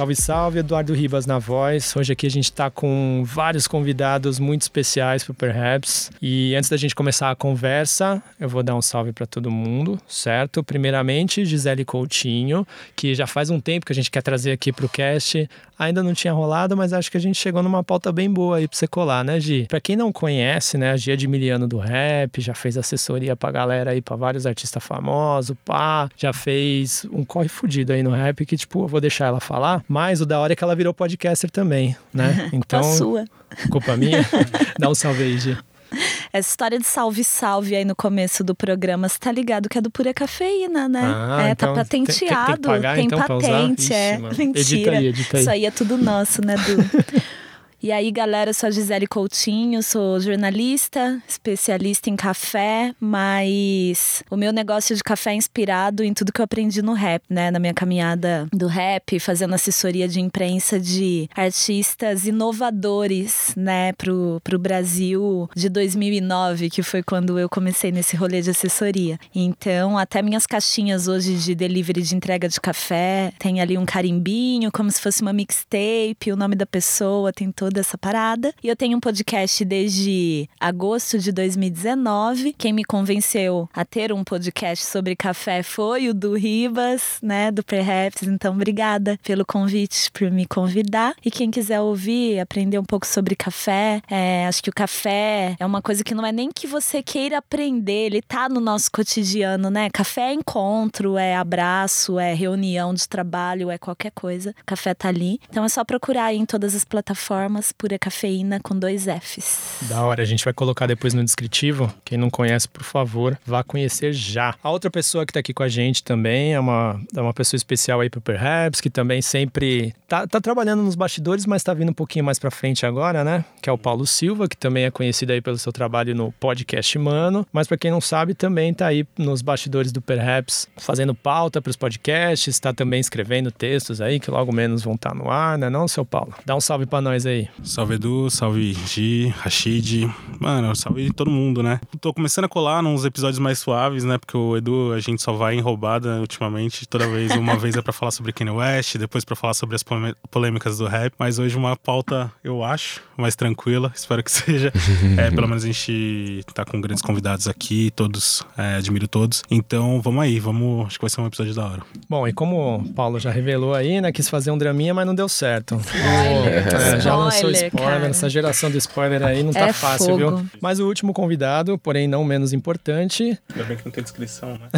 Salve, salve, Eduardo Ribas na voz. Hoje aqui a gente está com vários convidados muito especiais para Perhaps. E antes da gente começar a conversa, eu vou dar um salve para todo mundo, certo? Primeiramente, Gisele Coutinho, que já faz um tempo que a gente quer trazer aqui para o cast. Ainda não tinha rolado, mas acho que a gente chegou numa pauta bem boa aí para você colar, né, Gi? Para quem não conhece, né, a Gi é de Miliano do Rap, já fez assessoria para galera aí, para vários artistas famosos, pá, já fez um corre fudido aí no rap que, tipo, eu vou deixar ela falar, mas o da hora é que ela virou podcaster também, né? Então. sua. Culpa minha? Dá um salve aí, Gi. Essa história de salve, salve aí no começo do programa, você tá ligado que é do pura cafeína, né? Ah, é, tá então tá patenteado. Tem, tem, tem, pagar, tem então, patente, é. Ixi, Mentira. Edita aí, edita aí. Isso aí é tudo nosso, né, Du? E aí, galera, eu sou a Gisele Coutinho, sou jornalista, especialista em café, mas o meu negócio de café é inspirado em tudo que eu aprendi no rap, né? Na minha caminhada do rap, fazendo assessoria de imprensa de artistas inovadores, né, pro, pro Brasil de 2009, que foi quando eu comecei nesse rolê de assessoria. Então, até minhas caixinhas hoje de delivery de entrega de café, tem ali um carimbinho, como se fosse uma mixtape, o nome da pessoa, tem todo toda essa parada. E eu tenho um podcast desde agosto de 2019. Quem me convenceu a ter um podcast sobre café foi o do Ribas, né, do Perhaps. Então, obrigada pelo convite, por me convidar. E quem quiser ouvir, aprender um pouco sobre café, é, acho que o café é uma coisa que não é nem que você queira aprender, ele tá no nosso cotidiano, né? Café é encontro, é abraço, é reunião de trabalho, é qualquer coisa. O café tá ali. Então é só procurar aí em todas as plataformas pura cafeína com dois Fs. Da hora, a gente vai colocar depois no descritivo. Quem não conhece, por favor, vá conhecer já. A outra pessoa que tá aqui com a gente também é uma, é uma pessoa especial aí pro Perhaps, que também sempre tá, tá trabalhando nos bastidores, mas tá vindo um pouquinho mais pra frente agora, né? Que é o Paulo Silva, que também é conhecido aí pelo seu trabalho no podcast Mano, mas para quem não sabe, também tá aí nos bastidores do Perhaps, fazendo pauta para os podcasts, tá também escrevendo textos aí que logo menos vão estar tá no ar, né, não, seu Paulo? Dá um salve para nós aí. Salve Edu, salve Gi, Rashid. Mano, salve todo mundo, né? Tô começando a colar nos episódios mais suaves, né? Porque o Edu, a gente só vai em roubada ultimamente. Toda vez, uma vez é pra falar sobre Kanye West, depois pra falar sobre as polêmicas do rap. Mas hoje uma pauta, eu acho, mais tranquila. Espero que seja. É, pelo menos a gente tá com grandes convidados aqui, todos, é, admiro todos. Então, vamos aí, vamos. Acho que vai ser um episódio da hora. Bom, e como o Paulo já revelou aí, né? Quis fazer um draminha, mas não deu certo. é, já lançou spoiler, spoiler. Essa geração do spoiler aí não tá é fácil, fogo. viu? Mas o último convidado, porém não menos importante. Ainda bem que não tem descrição, né?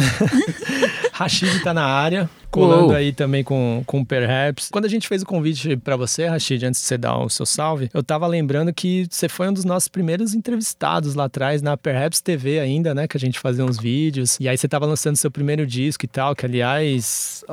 Rashid tá na área, colando Uou. aí também com, com Perhaps. Quando a gente fez o convite para você, Rashid, antes de você dar o seu salve, eu tava lembrando que você foi um dos nossos primeiros entrevistados lá atrás, na Perhaps TV ainda, né? Que a gente fazia uns vídeos. E aí você tava lançando seu primeiro disco e tal, que aliás,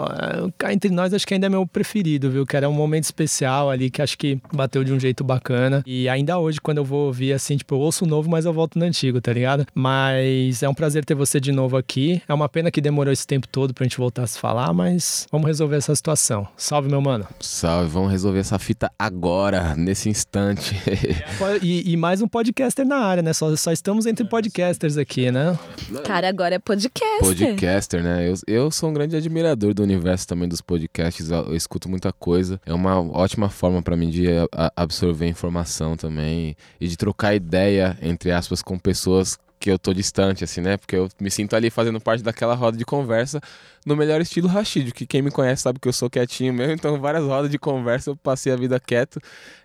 cá entre nós, acho que ainda é meu preferido, viu? Que era um momento especial ali que acho que bateu de um jeito bacana. E ainda hoje, quando eu vou ouvir assim, tipo, eu ouço o novo, mas eu volto no antigo, tá ligado? Mas é um prazer ter você de novo aqui. É uma pena que demorou esse tempo todo pra gente voltar a se falar, mas vamos resolver essa situação. Salve, meu mano. Salve, vamos resolver essa fita agora, nesse instante. e, e, mais um podcaster na área, né? Só, só estamos entre podcasters aqui, né? Cara, agora é podcaster. Podcaster, né? Eu, eu sou um grande admirador do universo também dos podcasts. Eu, eu escuto muita coisa. É uma ótima forma para mim de a, absorver informação também e de trocar ideia, entre aspas, com pessoas que eu tô distante, assim, né? Porque eu me sinto ali fazendo parte daquela roda de conversa no melhor estilo Rashid, que quem me conhece sabe que eu sou quietinho mesmo, então várias rodas de conversa eu passei a vida quieto.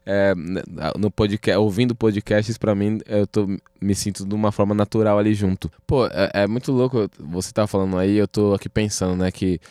É, no podcast, ouvindo podcasts, para mim, eu tô, me sinto de uma forma natural ali junto. Pô, é, é muito louco, você tá falando aí, eu tô aqui pensando, né, que,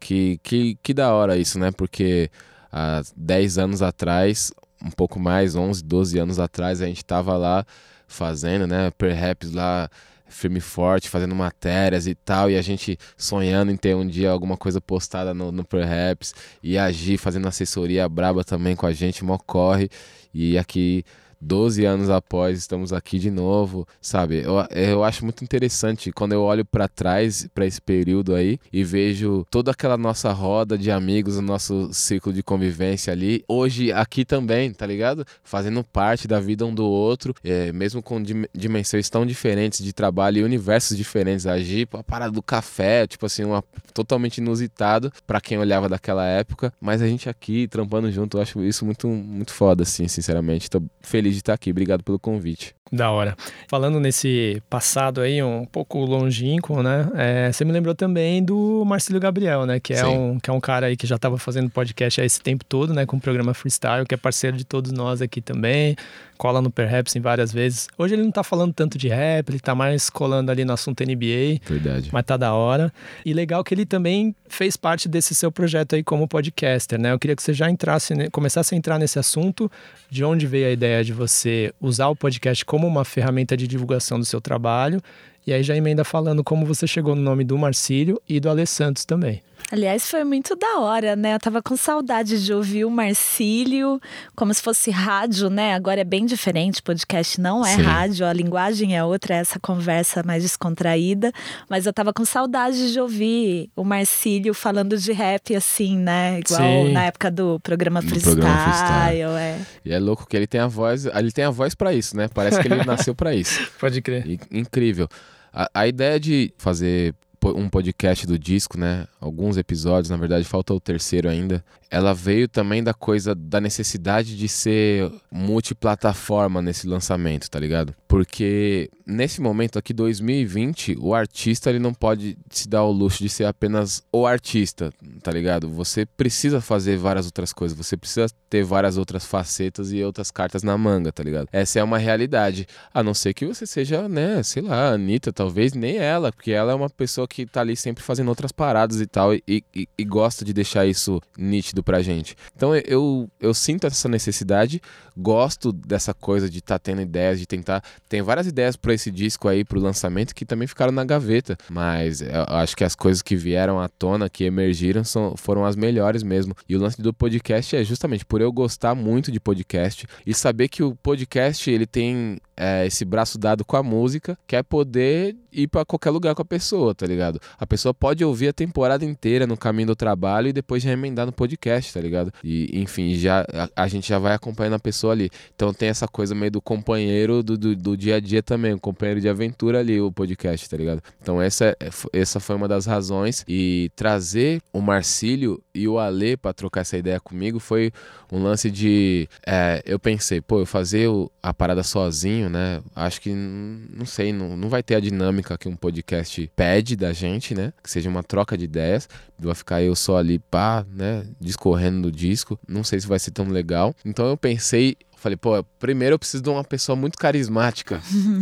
que, que, que da hora isso, né? Porque há 10 anos atrás, um pouco mais, 11, 12 anos atrás, a gente tava lá fazendo, né? Perhaps lá firme forte, fazendo matérias e tal, e a gente sonhando em ter um dia alguma coisa postada no, no Perhaps, e agir, fazendo assessoria braba também com a gente, mó corre, e aqui 12 anos após, estamos aqui de novo, sabe? Eu, eu acho muito interessante quando eu olho para trás, para esse período aí, e vejo toda aquela nossa roda de amigos, o nosso ciclo de convivência ali, hoje aqui também, tá ligado? Fazendo parte da vida um do outro, é, mesmo com dimensões tão diferentes de trabalho e universos diferentes. Agir, a parada do café, tipo assim, uma, totalmente inusitado para quem olhava daquela época, mas a gente aqui trampando junto, eu acho isso muito, muito foda, assim, sinceramente. Tô feliz de estar aqui. Obrigado pelo convite. Da hora. Falando nesse passado aí, um pouco longínquo, né? É, você me lembrou também do Marcelo Gabriel, né? Que é, um, que é um cara aí que já estava fazendo podcast há esse tempo todo, né? Com o programa Freestyle, que é parceiro de todos nós aqui também. Cola no Perhaps em várias vezes. Hoje ele não tá falando tanto de rap, ele tá mais colando ali no assunto NBA. Verdade. Mas tá da hora. E legal que ele também fez parte desse seu projeto aí como podcaster, né? Eu queria que você já entrasse, começasse a entrar nesse assunto, de onde veio a ideia de você usar o podcast como uma ferramenta de divulgação do seu trabalho. E aí já emenda falando como você chegou no nome do Marcílio e do Alê Santos também. Aliás, foi muito da hora, né? Eu tava com saudade de ouvir o Marcílio, como se fosse rádio, né? Agora é bem diferente, podcast não é Sim. rádio, a linguagem é outra, é essa conversa mais descontraída. Mas eu tava com saudade de ouvir o Marcílio falando de rap, assim, né? Igual Sim. na época do programa Freestyle. Programa freestyle. É. E é louco que ele tem a voz, ele tem a voz para isso, né? Parece que ele nasceu para isso. Pode crer. E, incrível. A, a ideia de fazer um podcast do disco, né? Alguns episódios, na verdade, falta o terceiro ainda. Ela veio também da coisa da necessidade de ser multiplataforma nesse lançamento, tá ligado? Porque nesse momento aqui 2020, o artista ele não pode se dar o luxo de ser apenas o artista, tá ligado? Você precisa fazer várias outras coisas, você precisa ter várias outras facetas e outras cartas na manga, tá ligado? Essa é uma realidade. A não ser que você seja, né, sei lá, Anitta, talvez nem ela, porque ela é uma pessoa que tá ali sempre fazendo outras paradas e tal, e, e, e gosta de deixar isso nítido pra gente. Então eu, eu sinto essa necessidade, gosto dessa coisa de estar tá tendo ideias, de tentar. Tem várias ideias para esse disco aí, pro lançamento, que também ficaram na gaveta, mas eu acho que as coisas que vieram à tona, que emergiram, são, foram as melhores mesmo. E o lance do podcast é justamente por eu gostar muito de podcast e saber que o podcast ele tem é, esse braço dado com a música, que é poder ir para qualquer lugar com a pessoa, tá ligado? A pessoa pode ouvir a temporada inteira no caminho do trabalho e depois já emendar no podcast, tá ligado? E enfim, já a, a gente já vai acompanhando a pessoa ali. Então tem essa coisa meio do companheiro do, do, do, dia a dia também, o companheiro de aventura ali, o podcast, tá ligado? Então essa, é, essa foi uma das razões. E trazer o Marcílio e o Alê para trocar essa ideia comigo foi um lance de. É, eu pensei, pô, eu fazer a parada sozinho, né? Acho que, não sei, não, não vai ter a dinâmica que um podcast pede da gente, né? Que seja uma troca de ideias. Vai ficar eu só ali, pá, né? Discorrendo no disco. Não sei se vai ser tão legal. Então eu pensei Falei, pô, primeiro eu preciso de uma pessoa muito carismática,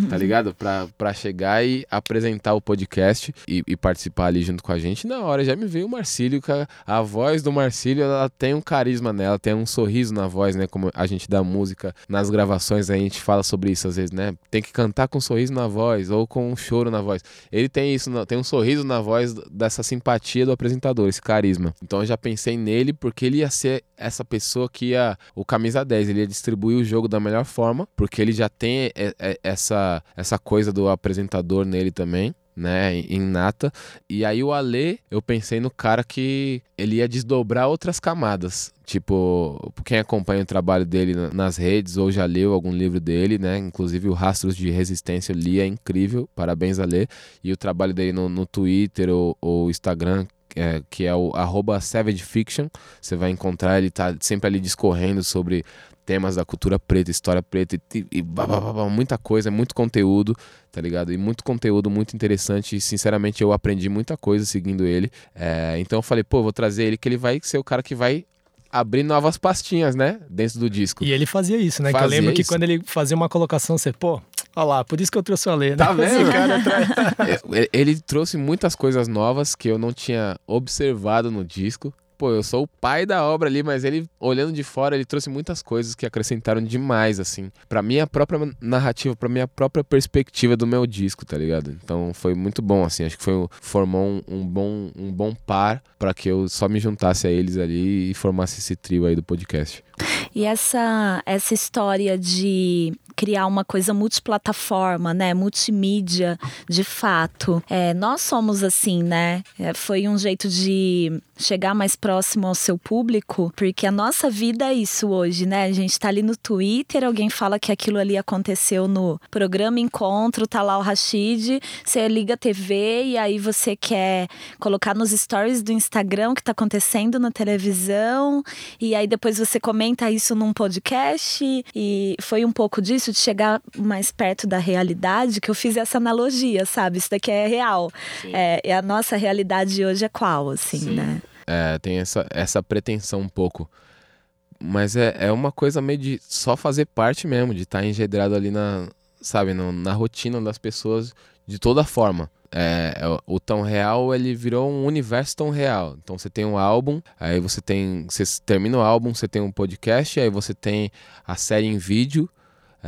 tá ligado? Pra, pra chegar e apresentar o podcast e, e, participar ali junto com a gente. Na hora já me veio o Marcílio, a, a voz do Marcílio, ela tem um carisma nela, tem um sorriso na voz, né? Como a gente dá música nas gravações, a gente fala sobre isso às vezes, né? Tem que cantar com um sorriso na voz ou com um choro na voz. Ele tem isso, tem um sorriso na voz dessa simpatia do apresentador, esse carisma. Então eu já pensei nele porque ele ia ser essa pessoa que ia, o camisa 10, ele ia distribuir distribuir o jogo da melhor forma, porque ele já tem essa, essa coisa do apresentador nele também né, em nata. E aí o Ale, eu pensei no cara que ele ia desdobrar outras camadas. Tipo, quem acompanha o trabalho dele nas redes ou já leu algum livro dele, né? Inclusive o Rastros de Resistência eu li, é incrível. Parabéns, Ale. E o trabalho dele no, no Twitter ou, ou Instagram, é, que é o arroba Savage Fiction. Você vai encontrar, ele tá sempre ali discorrendo sobre temas da cultura preta, história preta e, e muita coisa, muito conteúdo, tá ligado? E muito conteúdo muito interessante. E sinceramente eu aprendi muita coisa seguindo ele. É, então eu falei, pô, vou trazer ele que ele vai ser o cara que vai abrir novas pastinhas, né? Dentro do disco. E ele fazia isso, né? Fazia que eu lembro isso. que quando ele fazia uma colocação, você, pô, Olha lá, por isso que eu trouxe o Alê, né? Tá vendo? cara é, ele trouxe muitas coisas novas que eu não tinha observado no disco pô, eu sou o pai da obra ali, mas ele, olhando de fora, ele trouxe muitas coisas que acrescentaram demais, assim, pra minha própria narrativa, pra minha própria perspectiva do meu disco, tá ligado? Então foi muito bom, assim, acho que foi, formou um, um bom, um bom par para que eu só me juntasse a eles ali e formasse esse trio aí do podcast. E essa, essa história de criar uma coisa multiplataforma, né? Multimídia, de fato. É, nós somos assim, né? É, foi um jeito de chegar mais próximo ao seu público, porque a nossa vida é isso hoje, né? A gente tá ali no Twitter, alguém fala que aquilo ali aconteceu no programa Encontro, tá lá o Rashid, você liga a TV e aí você quer colocar nos stories do Instagram o que tá acontecendo na televisão, e aí depois você comenta isso num podcast, e foi um pouco disso, de chegar mais perto da realidade, que eu fiz essa analogia, sabe? Isso daqui é real. É, e a nossa realidade hoje é qual, assim, Sim. né? É, tem essa, essa pretensão um pouco. Mas é, é uma coisa meio de só fazer parte mesmo, de estar tá engedrado ali na, sabe, no, na rotina das pessoas de toda forma. É, é o tão real ele virou um universo tão real. Então você tem um álbum, aí você tem, você termina o álbum, você tem um podcast, aí você tem a série em vídeo,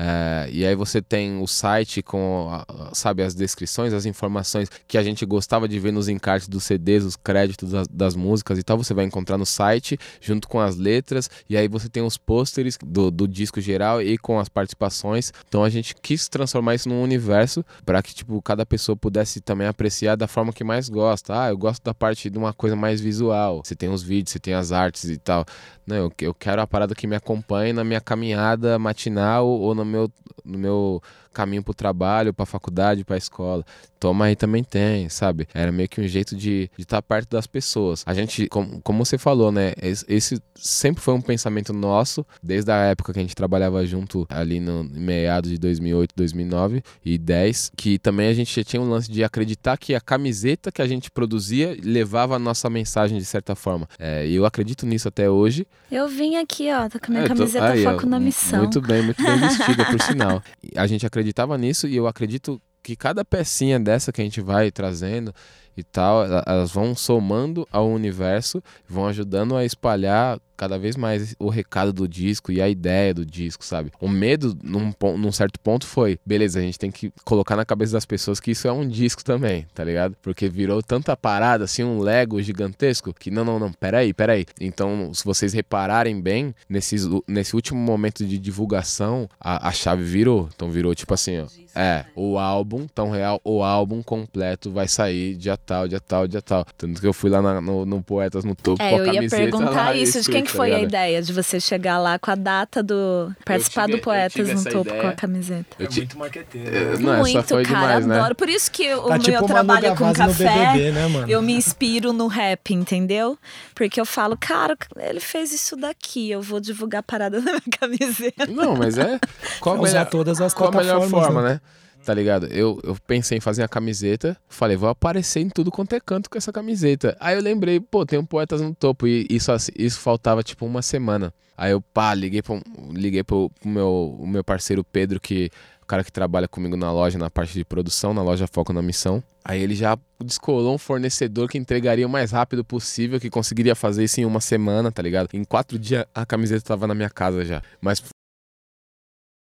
é, e aí você tem o site com, sabe, as descrições, as informações que a gente gostava de ver nos encartes dos CDs, os créditos das, das, músicas e tal, você vai encontrar no site, junto com as letras, e aí você tem os pôsteres do, do disco geral e com as participações. Então a gente quis transformar isso num universo para que, tipo, cada pessoa pudesse também apreciar da forma que mais gosta. Ah, eu gosto da parte de uma coisa mais visual. Você tem os vídeos, você tem as artes e tal. Não, eu, eu quero a parada que me acompanhe na minha caminhada matinal ou no meu, no meu caminho para o trabalho, para a faculdade, para a escola. Toma aí também tem, sabe? Era meio que um jeito de estar tá perto das pessoas. A gente, como, como você falou, né? Esse sempre foi um pensamento nosso, desde a época que a gente trabalhava junto ali no meados de 2008, 2009 e 10, que também a gente tinha um lance de acreditar que a camiseta que a gente produzia levava a nossa mensagem de certa forma. É, e eu acredito nisso até hoje. Eu vim aqui, ó, tá com a minha é, camiseta tô... aí, Foco ó, na Missão. Muito bem, muito bem vestida, por sinal. A gente acreditava nisso e eu acredito que cada pecinha dessa que a gente vai trazendo e tal, elas vão somando ao universo, vão ajudando a espalhar cada vez mais o recado do disco e a ideia do disco, sabe? O medo, num, num, certo ponto, foi: beleza, a gente tem que colocar na cabeça das pessoas que isso é um disco também, tá ligado? Porque virou tanta parada, assim, um Lego gigantesco, que não, não, não, peraí, peraí. Então, se vocês repararem bem, nesses, nesse último momento de divulgação, a, a chave virou. Então, virou tipo assim: ó, é, o álbum, tão real, o álbum completo vai sair dia tal, dia tal, dia tal. Tanto que eu fui lá na, no, no Poetas no Topo é, com a camiseta. Eu ia perguntar isso, de quem que foi a ideia de você chegar lá com a data do. participar tive, do Poetas no Topo ideia. com a camiseta? É muito marqueteiro. Não, muito, cara, demais, né? adoro. Né? Por isso que o tá meu tipo trabalho com café, BBB, né, eu me inspiro no rap, entendeu? Porque eu falo, cara, ele fez isso daqui, eu vou divulgar a parada na minha camiseta. Não, mas é. Qual a melhor, todas as qual a melhor forma, né? né? Tá ligado? Eu, eu pensei em fazer a camiseta, falei, vou aparecer em tudo quanto é canto com essa camiseta. Aí eu lembrei, pô, tem um Poetas no Topo, e isso, isso faltava tipo uma semana. Aí eu, pá, liguei, pro, liguei pro, pro meu, o meu parceiro Pedro, que o cara que trabalha comigo na loja, na parte de produção, na loja Foco na Missão. Aí ele já descolou um fornecedor que entregaria o mais rápido possível, que conseguiria fazer isso em uma semana, tá ligado? Em quatro dias a camiseta tava na minha casa já. Mas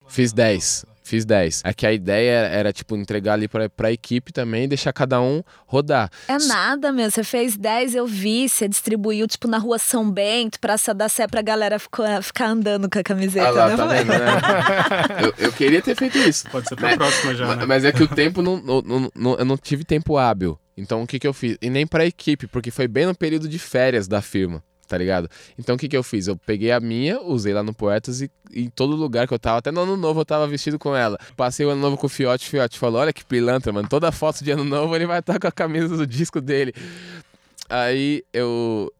fiz 10. Fiz 10. É que a ideia era, tipo, entregar ali pra, pra equipe também e deixar cada um rodar. É nada, meu. Você fez 10, eu vi. Você distribuiu, tipo, na rua São Bento, Praça da Sé, pra galera ficar, ficar andando com a camiseta, ah lá, né? Tá vendo, né? eu, eu, queria ter feito isso. Pode ser pra mas, próxima já, né? Mas é que o tempo, não, não, não, eu não tive tempo hábil. Então, o que, que eu fiz? E nem pra equipe, porque foi bem no período de férias da firma tá ligado? Então o que que eu fiz? Eu peguei a minha, usei lá no Poetas e em todo lugar que eu tava, até no ano novo eu tava vestido com ela. Passei o ano novo com o Fiote, o Fiote falou: Olha que pilantra, mano, toda foto de ano novo ele vai estar tá com a camisa do disco dele. Aí eu.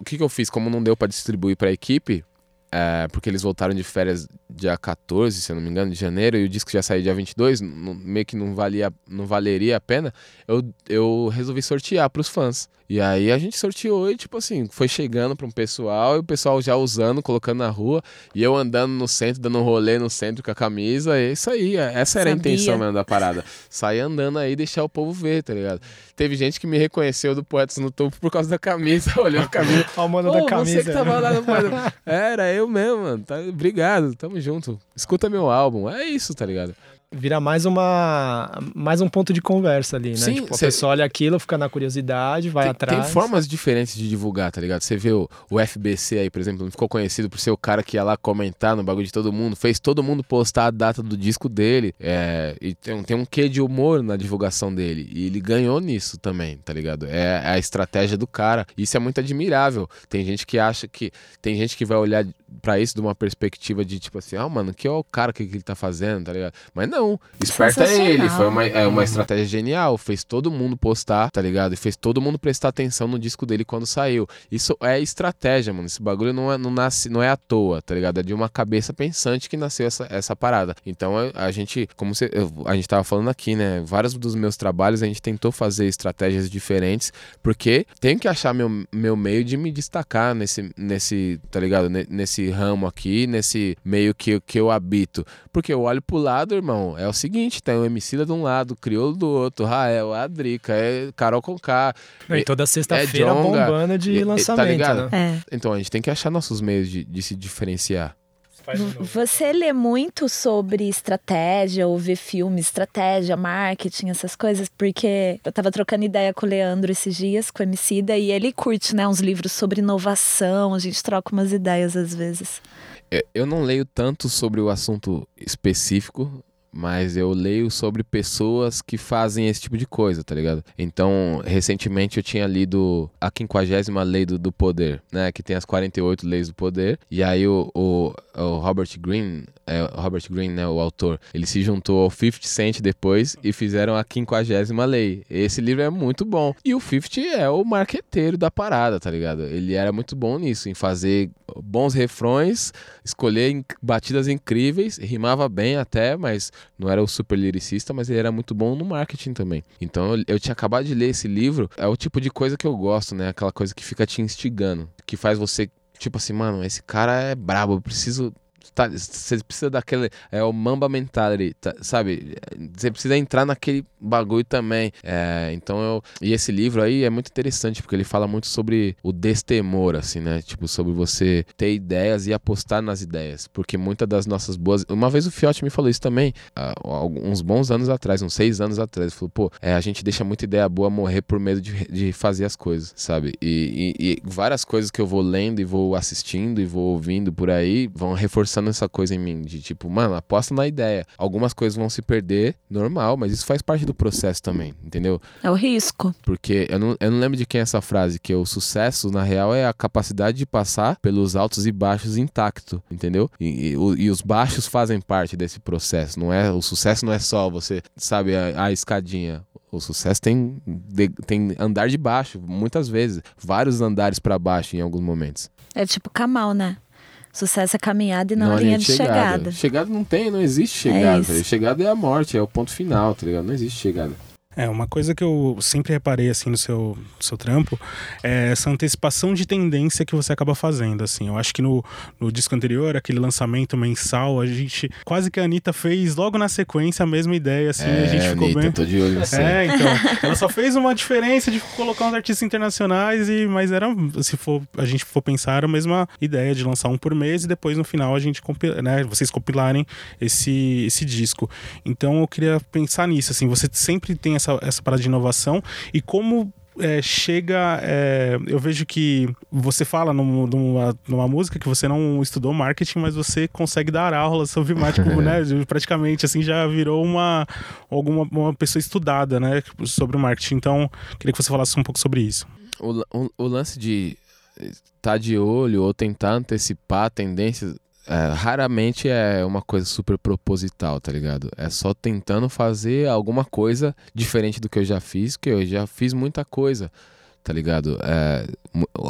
O que que eu fiz? Como não deu para distribuir pra equipe, é, porque eles voltaram de férias dia 14, se eu não me engano, de janeiro, e o disco já saiu dia 22, não, meio que não, valia, não valeria a pena, eu, eu resolvi sortear para os fãs. E aí a gente sorteou e, tipo assim, foi chegando para um pessoal e o pessoal já usando, colocando na rua, e eu andando no centro, dando um rolê no centro com a camisa, é isso aí, é, essa era Sabia. a intenção mesmo da parada. Sair andando aí e deixar o povo ver, tá ligado? Teve gente que me reconheceu do Poetas no Topo por causa da camisa, olhou a camisa. Olha o mano da camisa. Você que tava lá no Era eu mesmo, mano. Tá, obrigado, tamo junto. Escuta meu álbum. É isso, tá ligado? Vira mais uma mais um ponto de conversa ali, né? Sim, tipo, a cê- pessoa olha aquilo, fica na curiosidade, vai tem, atrás. tem formas diferentes de divulgar, tá ligado? Você vê o, o FBC aí, por exemplo, não ficou conhecido por ser o cara que ia lá comentar no bagulho de todo mundo, fez todo mundo postar a data do disco dele. É, e tem, um- tem um quê de humor na divulgação dele. E ele ganhou nisso também, tá ligado? É a estratégia do cara. Isso é muito admirável. Tem gente que acha que. Tem gente que vai olhar pra isso de uma perspectiva de tipo assim, ah, mano, que é o cara que, que ele tá fazendo, tá ligado? Mas não, esperto é ele. Foi uma, é uma estratégia genial. Fez todo mundo postar, tá ligado? E fez todo mundo prestar atenção no disco dele quando saiu. Isso é estratégia, mano. Esse bagulho não é, não nasce, não é à toa, tá ligado? É de uma cabeça pensante que nasceu essa, essa parada. Então a, gente, como você, a gente tava falando aqui, né? Vários dos meus trabalhos a gente tentou fazer estratégias diferentes, porque tenho que achar meu, meu meio de me destacar nesse, nesse tá ligado? Ne- Nesse ramo aqui, nesse meio que, que eu habito. Porque eu olho pro lado, irmão, é o seguinte: tem o Emicida de um lado, o Criolo do outro, Rael, a Drica, é Carol Conká. E toda sexta-feira Jonga, bombando de tá lançamento, ligado? né? É. Então a gente tem que achar nossos meios de, de se diferenciar. Você lê muito sobre estratégia, ou vê filmes, estratégia, marketing, essas coisas, porque eu tava trocando ideia com o Leandro esses dias, com o Emicida, e ele curte, né, uns livros sobre inovação, a gente troca umas ideias às vezes. É, Eu não leio tanto sobre o assunto específico, mas eu leio sobre pessoas que fazem esse tipo de coisa, tá ligado? Então, recentemente eu tinha lido a 50 Lei do, do Poder, né? Que tem as 48 Leis do Poder. E aí o, o, o Robert Greene, é, Robert Greene, né? O autor, ele se juntou ao 50 Cent depois e fizeram a 50 Lei. Esse livro é muito bom. E o 50 é o marqueteiro da parada, tá ligado? Ele era muito bom nisso, em fazer bons refrões, escolher batidas incríveis, rimava bem até, mas não era o super lyricista, mas ele era muito bom no marketing também. Então eu, eu tinha acabado de ler esse livro, é o tipo de coisa que eu gosto, né? Aquela coisa que fica te instigando, que faz você, tipo assim, mano, esse cara é brabo, eu preciso. Tá, Você precisa daquele. É o Mamba Mentality, tá, sabe? Você precisa entrar naquele bagulho também. É, então eu. E esse livro aí é muito interessante, porque ele fala muito sobre o destemor, assim, né? Tipo, sobre você ter ideias e apostar nas ideias. Porque muitas das nossas boas. Uma vez o Fiote me falou isso também, há uns bons anos atrás, uns seis anos atrás. Ele falou, pô, é, a gente deixa muita ideia boa morrer por medo de, de fazer as coisas, sabe? E, e- e várias coisas que eu vou lendo e vou assistindo e vou ouvindo por aí vão reforçando essa coisa em mim. De tipo, mano, aposta na ideia. Algumas coisas vão se perder, normal, mas isso faz parte do processo também, entendeu? É o risco. Porque eu não, eu não lembro de quem é essa frase, que o sucesso, na real, é a capacidade de passar pelos altos e baixos intacto, entendeu? E, e e os baixos fazem parte desse processo. Não é O sucesso não é só você, sabe, a, a escadinha. O sucesso tem, de- tem andar de baixo, muitas vezes. Vários andares pra baixo em alguns momentos. É tipo Kamal, né? Sucesso é caminhada e não, a linha de chegada. Chegada não tem, não existe chegada. ligado? chegada é a morte, é o ponto final, tá ligado? Não existe chegada. É, uma coisa que eu sempre reparei, assim, no seu, seu trampo é essa antecipação de tendência que você acaba fazendo, assim. Eu acho que no, no disco anterior, aquele lançamento mensal, a gente... Quase que a Anitta fez logo na sequência a mesma ideia, assim, e a gente ficou Anitta, bem... tô de olho você. É, então. Ela só fez uma diferença de colocar uns artistas internacionais, e mas era, se for, a gente for pensar, era a mesma ideia de lançar um por mês e depois no final a gente compila, né, vocês compilarem esse, esse disco. Então eu queria pensar nisso, assim, você sempre tem essa, essa parada de inovação e como é, chega. é, eu vejo que você fala num- numa, numa música que você não estudou marketing, mas você consegue dar aulas sobre marketing, né? Praticamente assim já virou uma alguma uma pessoa estudada, né? Sobre o marketing. Então, queria que você falasse um pouco sobre isso. O, o, o lance de estar de olho ou tentar antecipar tendências é, raramente é uma coisa super proposital, tá ligado? É só tentando fazer alguma coisa diferente do que eu já fiz, que eu já fiz muita coisa, tá ligado? É,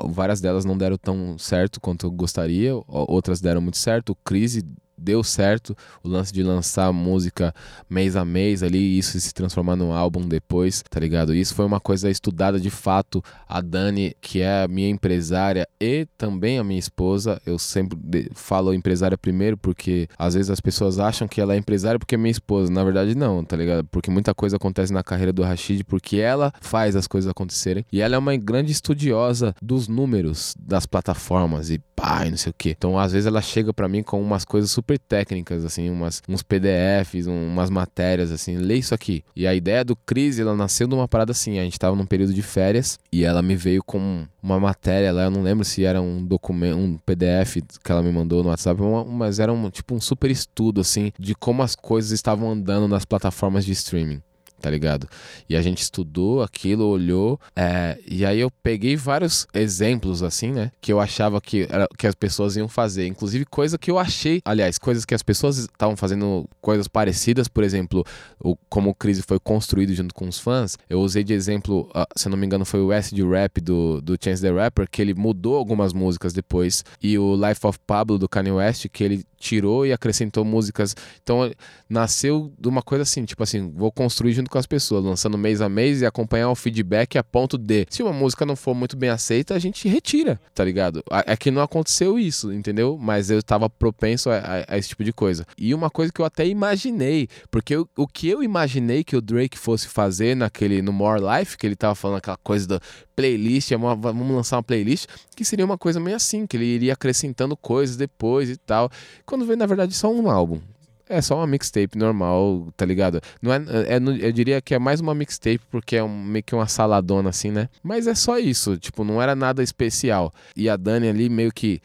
várias delas não deram tão certo quanto eu gostaria, outras deram muito certo. O Crise deu certo, o lance de lançar música mês a mês ali, e isso se transformar num álbum depois, tá ligado? Isso foi uma coisa estudada de fato. A Dani, que é a minha empresária e também a minha esposa, eu sempre falo empresária primeiro porque às vezes as pessoas acham que ela é empresária porque é minha esposa. Na verdade, não, tá ligado? Porque muita coisa acontece na carreira do Rashid porque ela faz as coisas acontecerem. E ela é uma grande estudiosa dos números das plataformas e e não sei o quê. Então, às vezes ela chega para mim com umas coisas super técnicas, assim, umas, uns PDFs, um, umas matérias, assim, lê isso aqui. E a ideia do Crise, ela nasceu de uma parada assim, a gente tava num período de férias e ela me veio com uma matéria lá, eu não lembro se era um documento, um PDF que ela me mandou no WhatsApp, mas era um, tipo um super estudo, assim, de como as coisas estavam andando nas plataformas de streaming tá ligado? E a gente estudou aquilo, olhou, é, e aí eu peguei vários exemplos, assim, né? Que eu achava que, era, que as pessoas iam fazer. Inclusive, coisa que eu achei, aliás, coisas que as pessoas estavam fazendo coisas parecidas, por exemplo, o, como o Crise foi construído junto com os fãs. Eu usei de exemplo, uh, se eu não me engano, foi o Acid Rap do, do Chance the Rapper, que ele mudou algumas músicas depois, e o Life of Pablo do Kanye West, que ele tirou e acrescentou músicas. Então, nasceu de uma coisa assim, tipo assim, vou construir junto com as pessoas, lançando mês a mês e acompanhar o feedback a ponto de, se uma música não for muito bem aceita, a gente retira, tá ligado? É que não aconteceu isso, entendeu? Mas eu tava propenso a, a, a esse tipo de coisa. E uma coisa que eu até imaginei, porque eu, o que eu imaginei que o Drake fosse fazer naquele, no More Life, que ele tava falando aquela coisa da playlist, vamos lançar uma playlist, que seria uma coisa meio assim, que ele iria acrescentando coisas depois e tal. Quando vem, na verdade, só um álbum. É só uma mixtape normal, tá ligado? Não é, é, eu diria que é mais uma mixtape porque é um, meio que uma saladona assim, né? Mas é só isso, tipo, não era nada especial. E a Dani ali meio que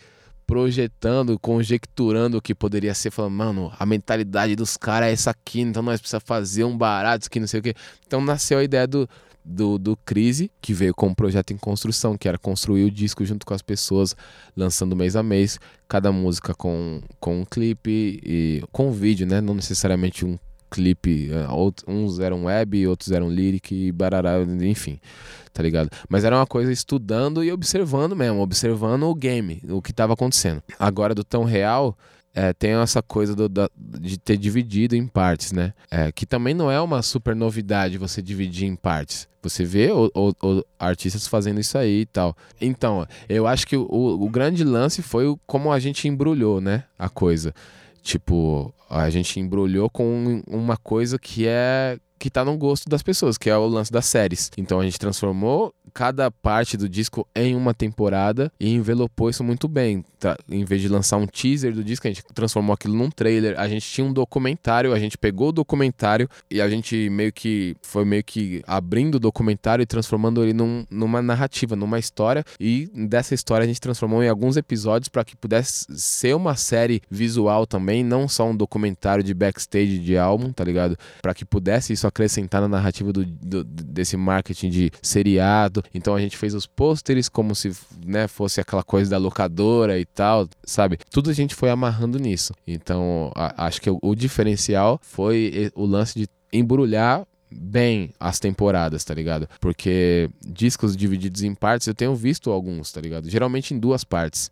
projetando, conjecturando o que poderia ser, falando, mano, a mentalidade dos caras é essa aqui, então nós precisamos fazer um barato aqui, não sei o quê. Então nasceu a ideia do, do, do Crise, que veio com um projeto em construção, que era construir o disco junto com as pessoas, lançando mês a mês, cada música com, com um clipe e com um vídeo, né? Não necessariamente um clipe, é, uns eram web, outros eram lyric barará, enfim, tá ligado? Mas era uma coisa estudando e observando mesmo, observando o game, o que estava acontecendo. Agora do tão real, é, tem essa coisa do, da, de ter dividido em partes, né? É, que também não é uma super novidade você dividir em partes. Você vê o, o, o artistas fazendo isso aí e tal. Então, eu acho que o, o grande lance foi como a gente embrulhou, né? A coisa. Tipo, a gente embrulhou com uma coisa que é que tá no gosto das pessoas, que é o lance das séries. Então a gente transformou cada parte do disco em uma temporada e envelopou isso muito bem. Tá? Em vez de lançar um teaser do disco, a gente transformou aquilo num trailer. A gente tinha um documentário, a gente pegou o documentário e a gente meio que foi meio que abrindo o documentário e transformando ele num, numa narrativa, numa história. E dessa história a gente transformou em alguns episódios para que pudesse ser uma série visual também, não só um documentário de backstage de álbum, tá ligado? Para que pudesse isso acrescentar na narrativa do, do, desse marketing de seriado então a gente fez os pôsteres como se né, fosse aquela coisa da locadora e tal, sabe? Tudo a gente foi amarrando nisso. Então a, acho que o, o diferencial foi o lance de embrulhar bem as temporadas, tá ligado? Porque discos divididos em partes eu tenho visto alguns, tá ligado? Geralmente em duas partes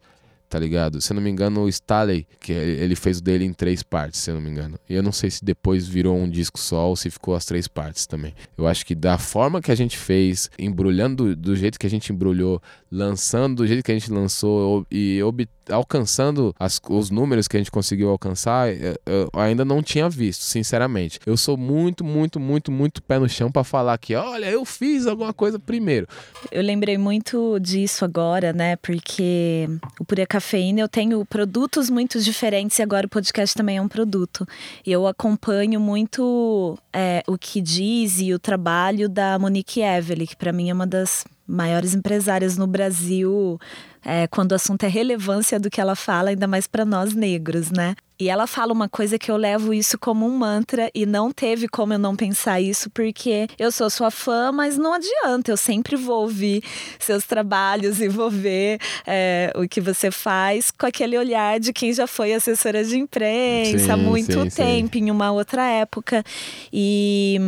tá ligado? Se eu não me engano, o Staley, que ele fez o dele em três partes, se eu não me engano. E eu não sei se depois virou um disco só ou se ficou as três partes também. Eu acho que da forma que a gente fez, embrulhando do, do jeito que a gente embrulhou, lançando do jeito que a gente lançou e alcançando as, os números que a gente conseguiu alcançar, eu ainda não tinha visto, sinceramente. Eu sou muito, muito, muito, muito pé no chão para falar que, olha, eu fiz alguma coisa primeiro. Eu lembrei muito disso agora, né? Porque o Pura Cafeína eu tenho produtos muito diferentes e agora o podcast também é um produto. Eu acompanho muito é, o que diz e o trabalho da Monique Evely, que para mim é uma das maiores empresárias no Brasil é, quando o assunto é relevância do que ela fala, ainda mais para nós negros, né? E ela fala uma coisa que eu levo isso como um mantra e não teve como eu não pensar isso, porque eu sou sua fã, mas não adianta, eu sempre vou ouvir seus trabalhos e vou ver é, o que você faz com aquele olhar de quem já foi assessora de imprensa sim, há muito sim, tempo, sim. em uma outra época. E.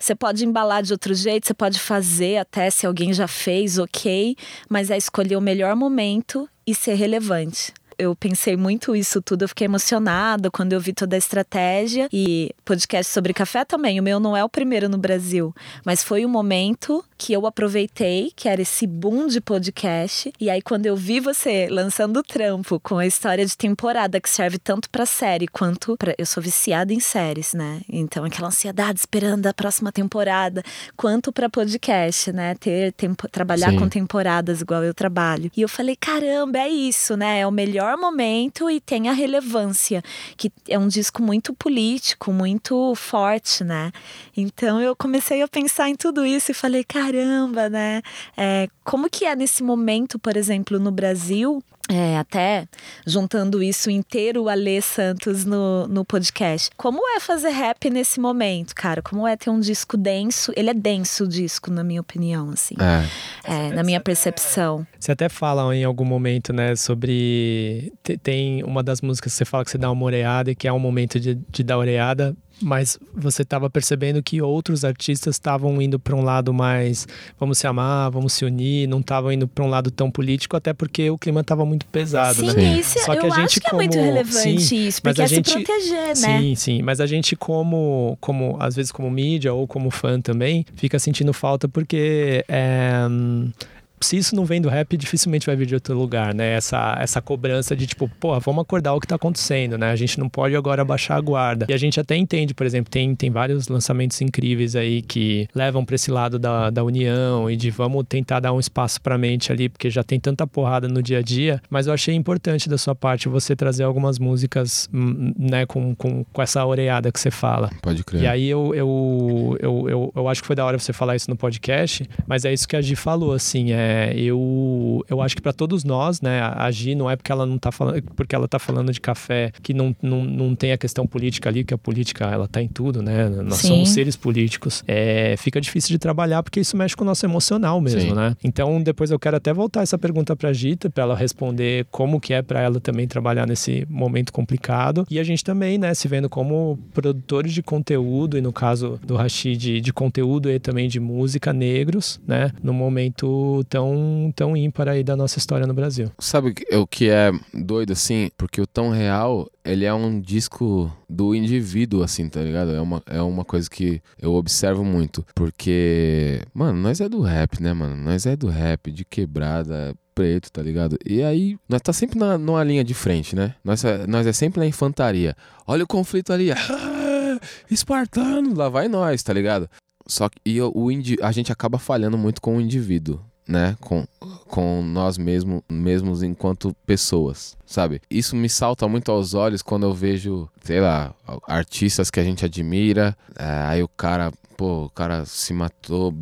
Você pode embalar de outro jeito, você pode fazer até se alguém já fez, ok, mas é escolher o melhor momento e ser relevante eu pensei muito isso tudo, eu fiquei emocionada quando eu vi toda a estratégia e podcast sobre café também. O meu não é o primeiro no Brasil, mas foi o momento que eu aproveitei, que era esse boom de podcast. E aí, quando eu vi você lançando o trampo com a história de temporada que serve tanto pra série quanto pra. Eu sou viciada em séries, né? Então, aquela ansiedade esperando a próxima temporada, quanto pra podcast, né? Ter tempo, trabalhar Sim. com temporadas igual eu trabalho. E eu falei, caramba, é isso, né? É o melhor momento e tem a relevância, que é um disco muito político, muito forte, né? Então eu comecei a pensar em tudo isso e falei, caramba, né? É, como que é nesse momento, por exemplo, no Brasil? É, até juntando isso inteiro, o Alê Santos no, no podcast. Como é fazer rap nesse momento, cara? Como é ter um disco denso? Ele é denso o disco, na minha opinião, assim. É. É, na minha percepção. Você até fala em algum momento, né, sobre. te- Tem uma das músicas que você fala que você dá uma oreada e que é um momento de, de dar oreada, mas você estava percebendo que outros artistas estavam indo para um lado mais vamos se amar, vamos se unir, não estavam indo para um lado tão político, até porque o clima estava muito pesado, Sim, né? Sim. isso Só que eu a gente acho que é muito como- relevante sim, isso, mas porque a é gente- se proteger, né? Sim, sim, mas a gente como, como às vezes como mídia ou como fã também, fica sentindo falta porque é, hum, se isso não vem do rap, dificilmente vai vir de outro lugar, né? Essa, essa cobrança de tipo, pô, vamos acordar o que tá acontecendo, né? A gente não pode agora baixar a guarda. E a gente até entende, por exemplo, tem, tem vários lançamentos incríveis aí que levam para esse lado da, da união e de vamos tentar dar um espaço pra mente ali, porque já tem tanta porrada no dia a dia. Mas eu achei importante da sua parte você trazer algumas músicas, hum, né, com, com, com essa oreada que você fala. Pode crer. E aí eu, eu, eu, eu, eu acho que foi da hora você falar isso no podcast, mas é isso que a Gi falou, assim, é, eu, eu acho que para todos nós, né, a Gi não é porque ela não tá falando, porque ela tá falando de café que não, não, não tem a questão política ali, que a política, ela tá em tudo, né, nós Sim. somos seres políticos, é, fica difícil de trabalhar porque isso mexe com o nosso emocional mesmo, Sim. né, então depois eu quero até voltar essa pergunta pra Gita, pra ela responder como que é pra ela também trabalhar nesse momento complicado, e a gente também, né, se vendo como produtores de conteúdo, e no caso do Rashid, de conteúdo e também de música negros, né, num momento tão, tão ímpar aí da nossa história no Brasil. Sabe o que- é doido, assim? Porque o Tão Real, ele é um disco do indivíduo, assim, tá ligado? É uma, é uma coisa que eu observo muito. Porque, mano, nós é do rap, né, mano? Nós é do rap, de quebrada, preto, tá ligado? E aí, nós tá sempre na, numa linha de frente, né? Nós é, nós é sempre na infantaria. Olha o conflito ali. Ah, espartano, lá vai nós, tá ligado? Só que e o, o a gente acaba falhando muito com o indivíduo, né? Com, com nós mesmo, mesmos enquanto pessoas, sabe? Isso me salta muito aos olhos quando eu vejo, sei lá, artistas que a gente admira, é, aí o cara, pô, o cara se matou,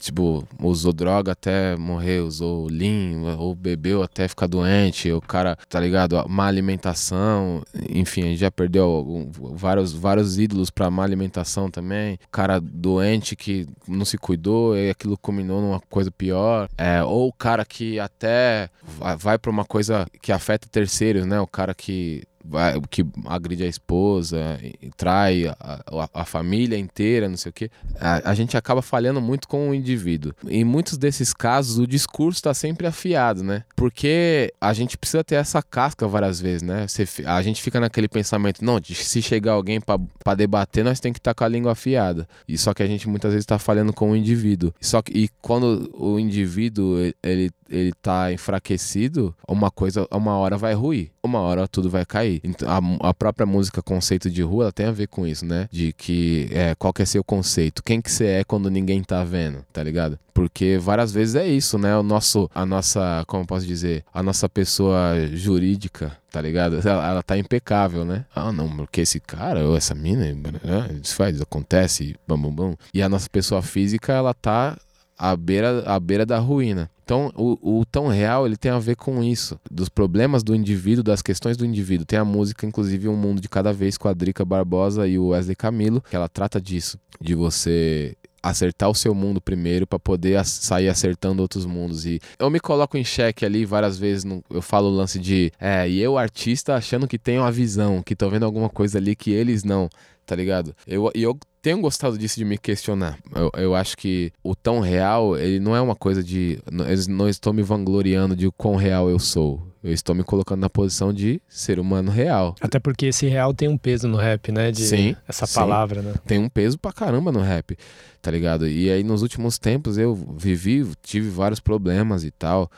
tipo, usou droga até morrer, usou lean, ou bebeu até ficar doente, o cara, tá ligado? Má alimentação, enfim, a gente já perdeu algum- vários, vários ídolos pra má alimentação também, o cara doente que não se cuidou e aquilo culminou numa coisa pior, é, ou o cara que até vai, pra uma coisa que afeta terceiros, né? O cara que vai, que agride a esposa, trai a, a- a família inteira, não sei o quê. A, a gente acaba falhando muito com o indivíduo. Em muitos desses casos, o discurso está sempre afiado, né? Porque a gente precisa ter essa casca várias vezes, né? Você a gente fica naquele pensamento, não, de- se chegar alguém para debater, nós tem que estar com a língua afiada. E só que a gente muitas vezes está falhando com o indivíduo. Só que e quando o indivíduo ele- ele tá enfraquecido, uma coisa, uma hora vai ruir, uma hora tudo vai cair. Então, a, a própria música conceito de rua ela tem a ver com isso, né? De que é, qual que é seu conceito, quem que você é quando ninguém tá vendo, tá ligado? Porque várias vezes é isso, né? O nosso, a nossa, como posso dizer, a nossa pessoa jurídica, tá ligado? Ela, ela tá impecável, né? Ah, não, porque esse cara ou essa mina, né? isso faz, acontece, bam, bam, bam. E a nossa pessoa física, ela tá à beira, à beira da ruína. Então, o, o tão real, ele tem a ver com isso, dos problemas do indivíduo, das questões do indivíduo. Tem a música, inclusive, Um Mundo de Cada Vez, com a Drica Barbosa e o Wesley Camilo, que ela trata disso, de você acertar o seu mundo primeiro para poder sair acertando outros mundos e eu me coloco em xeque ali várias vezes no- eu falo o lance de é e eu artista achando que tenho a visão que tô vendo alguma coisa ali que eles não tá ligado eu eu tenho gostado disso de me questionar. Eu, eu acho que o tão real, ele não é uma coisa de. Eu não estou me vangloriando de quão real eu sou. Eu estou me colocando na posição de ser humano real. Até porque esse real tem um peso no rap, né? De sim. Essa sim. palavra, né? Tem um peso pra caramba no rap, tá ligado? E aí nos últimos tempos eu vivi, tive vários problemas e tal,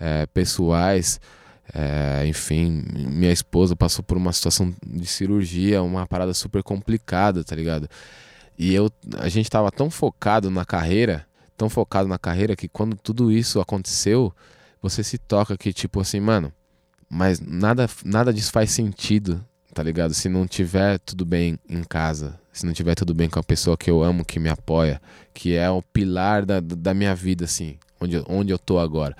é, pessoais. É, enfim, minha esposa passou por uma situação de cirurgia, uma parada super complicada, tá ligado? E eu, a gente tava tão focado na carreira, tão focado na carreira que quando tudo isso aconteceu, você se toca que tipo assim, mano, mas nada, nada disso faz sentido, tá ligado? Se não tiver tudo bem em casa, se não tiver tudo bem com a pessoa que eu amo, que me apoia, que é o pilar da, da minha vida, assim, onde, onde eu tô agora.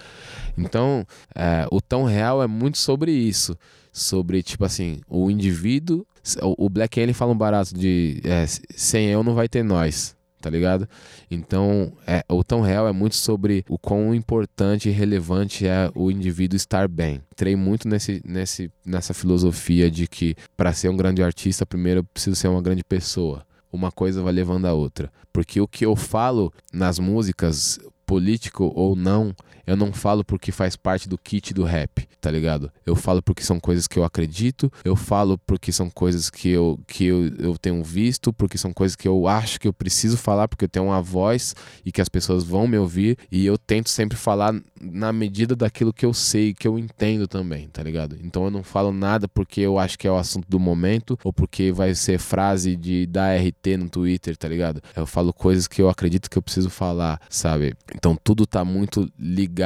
Então, é, o tão real é muito sobre isso, sobre tipo assim, o indivíduo, o Black Alien fala um barato de é, sem eu não vai ter nós, tá ligado? Então, é, o tão real é muito sobre o quão importante e relevante é o indivíduo estar bem. Entrei muito nesse, nesse, nessa filosofia de que para ser um grande artista, primeiro eu preciso ser uma grande pessoa. Uma coisa vai levando a outra. Porque o que eu falo nas músicas, político ou não, eu não falo porque faz parte do kit do rap, tá ligado? Eu falo porque são coisas que eu acredito, eu falo porque são coisas que eu, que eu, eu tenho visto, porque são coisas que eu acho que eu preciso falar, porque eu tenho uma voz e que as pessoas vão me ouvir, e eu tento sempre falar na medida daquilo que eu sei, que eu entendo também, tá ligado? Então eu não falo nada porque eu acho que é o assunto do momento, ou porque vai ser frase de dar RT no Twitter, tá ligado? Eu falo coisas que eu acredito que eu preciso falar, sabe? Então tudo tá muito ligado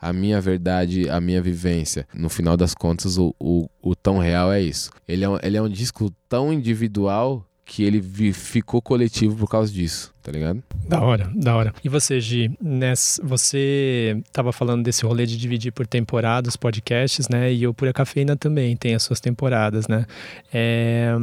à minha verdade, à minha vivência. No final das contas, o, o, o tão real é isso. Ele é, um, ele é um disco tão individual que ele ficou coletivo por causa disso, tá ligado? Da hora, da hora. E você, Gi, nessa, você tava falando desse rolê de dividir por temporadas podcasts, né? E o Pura Cafeína também tem as suas temporadas, né? É,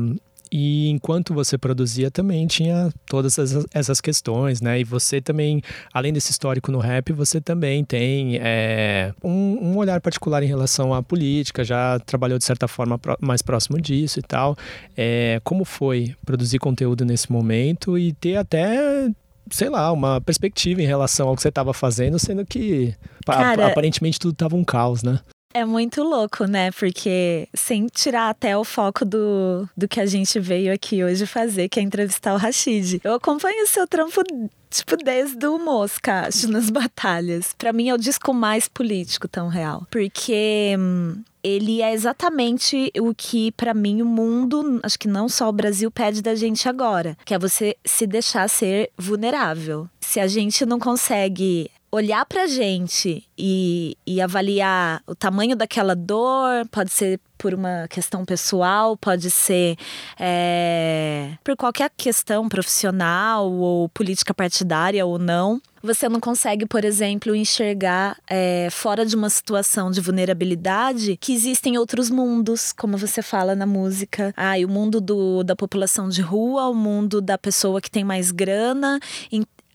e enquanto você produzia também tinha todas essas, essas, questões, né? E você também, além desse histórico no rap, você também tem é, um, um, olhar particular em relação à política, já trabalhou de certa forma mais próximo disso e tal. É, como foi produzir conteúdo nesse momento e ter até sei lá, uma perspectiva em relação ao que você estava fazendo, sendo que Cara, aparentemente tudo estava um caos, né? É muito louco, né? Porque sem tirar até o foco do, do que a gente veio aqui hoje fazer, que é entrevistar o Rashid. Eu acompanho o seu trampo tipo, desde o Mosca, acho, nas batalhas. Para mim é o disco mais político tão real. Porque hum, ele é exatamente o que, para mim, o mundo, acho que não só o Brasil, pede da gente agora. Que é você se deixar ser vulnerável. Se a gente não consegue olhar pra gente e, e avaliar o tamanho daquela dor, pode ser por uma questão pessoal, pode ser é, por qualquer questão profissional ou política partidária ou não. Você não consegue, por exemplo, enxergar é, fora de uma situação de vulnerabilidade que existem outros mundos, como você fala na música. Ah, o mundo do, da população de rua, o mundo da pessoa que tem mais grana.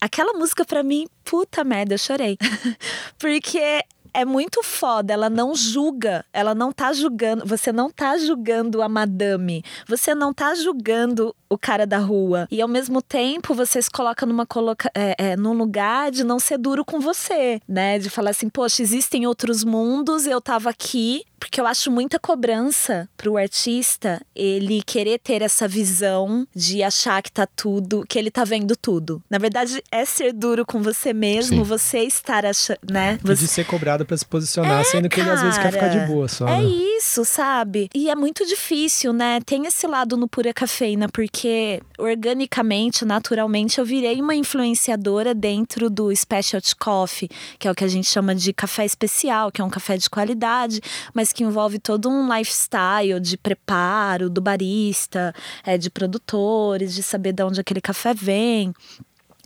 Aquela música para mim, puta merda, eu chorei. Porque é muito foda, ela não julga, ela não tá julgando, você não tá julgando a madame, você não tá julgando o cara da rua. E ao mesmo tempo você se coloca numa coloca, é, é, num lugar de não ser duro com você, né? De falar assim, poxa, existem outros mundos, eu tava aqui. Porque eu acho muita cobrança pro artista ele querer ter essa visão de achar que tá tudo, que ele tá vendo tudo. Na verdade, é ser duro com você mesmo, Sim. você estar achando, né? Você... E de ser cobrado para se posicionar, é, sendo que cara, ele às vezes quer ficar de boa só. É né? isso, sabe? E é muito difícil, né? Tem esse lado no Pura Cafeína, porque porque organicamente, naturalmente, eu virei uma influenciadora dentro do Specialty Coffee, que é o que a gente chama de café especial, que é um café de qualidade, mas que envolve todo um lifestyle de preparo do barista, é, de produtores, de saber de onde aquele café vem.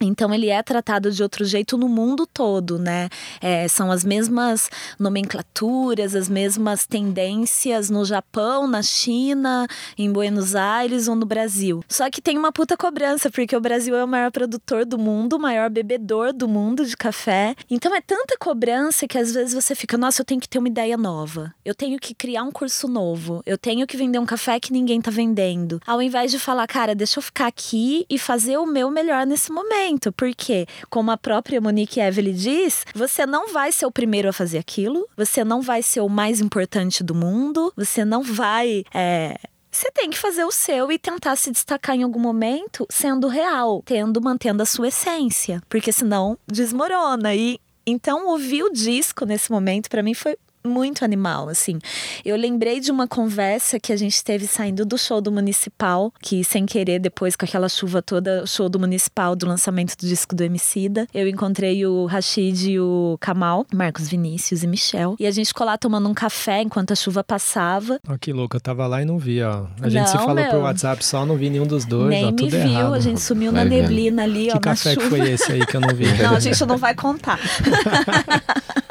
Então ele é tratado de outro jeito no mundo todo, né? É, são as mesmas nomenclaturas, as mesmas tendências no Japão, na China, em Buenos Aires ou no Brasil. Só que tem uma puta cobrança, porque o Brasil é o maior produtor do mundo, o maior bebedor do mundo de café. Então é tanta cobrança que às vezes você fica, nossa, eu tenho que ter uma ideia nova. Eu tenho que criar um curso novo. Eu tenho que vender um café que ninguém tá vendendo. Ao invés de falar, cara, deixa eu ficar aqui e fazer o meu melhor nesse momento. Porque, como a própria Monique Evelyn diz, você não vai ser o primeiro a fazer aquilo, você não vai ser o mais importante do mundo, você não vai. É, você tem que fazer o seu e tentar se destacar em algum momento sendo real, tendo, mantendo a sua essência, porque senão desmorona. E então ouvir o disco nesse momento para mim foi muito animal, assim. Eu lembrei de uma conversa que a gente teve saindo do show do Municipal, que sem querer, depois com aquela chuva toda, show do Municipal, do lançamento do disco do Emicida, eu encontrei o Rashid e o Kamal, Marcos Vinícius e Michel, e a gente ficou lá tomando um café enquanto a chuva passava. Ó, que louco, eu tava lá e não vi, ó. A gente não, se falou meu, por WhatsApp só, não vi nenhum dos dois, Nem ó, me viu, errado. a gente sumiu vai na neblina ali, que ó, café na chuva. que foi esse aí que eu não vi? não, a gente não vai contar.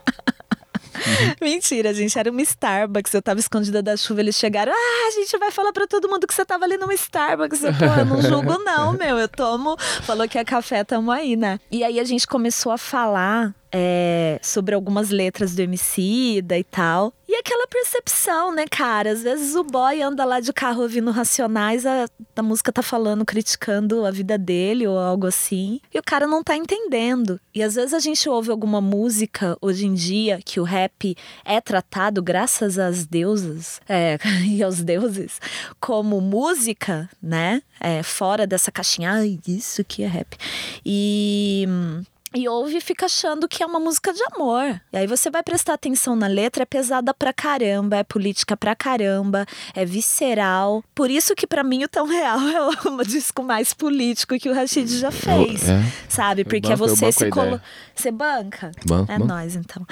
Mentira, gente. Era uma Starbucks. Eu tava escondida da chuva. Eles chegaram. Ah, a gente vai falar pra todo mundo que você tava ali numa Starbucks. Eu, Pô, eu não julgo, não, meu. Eu tomo. Falou que é café, tamo aí, né? E aí a gente começou a falar é, sobre algumas letras do Emicida e tal. E aquela percepção, né, cara? Às vezes o boy anda lá de carro ouvindo Racionais, a, a música tá falando, criticando a vida dele ou algo assim. E o cara não tá entendendo. E às vezes a gente ouve alguma música hoje em dia que o rap é tratado, graças às deusas é, e aos deuses, como música, né? É, fora dessa caixinha. Ai, isso que é rap. E e ouve e fica achando que é uma música de amor. E aí você vai prestar atenção na letra, é pesada pra caramba, é política pra caramba, é visceral. Por isso que para mim o Tão Real é o disco mais político que o Rashid já fez. É. Sabe? Porque banco, você se coloca. Você banca? Banco, é nós, então.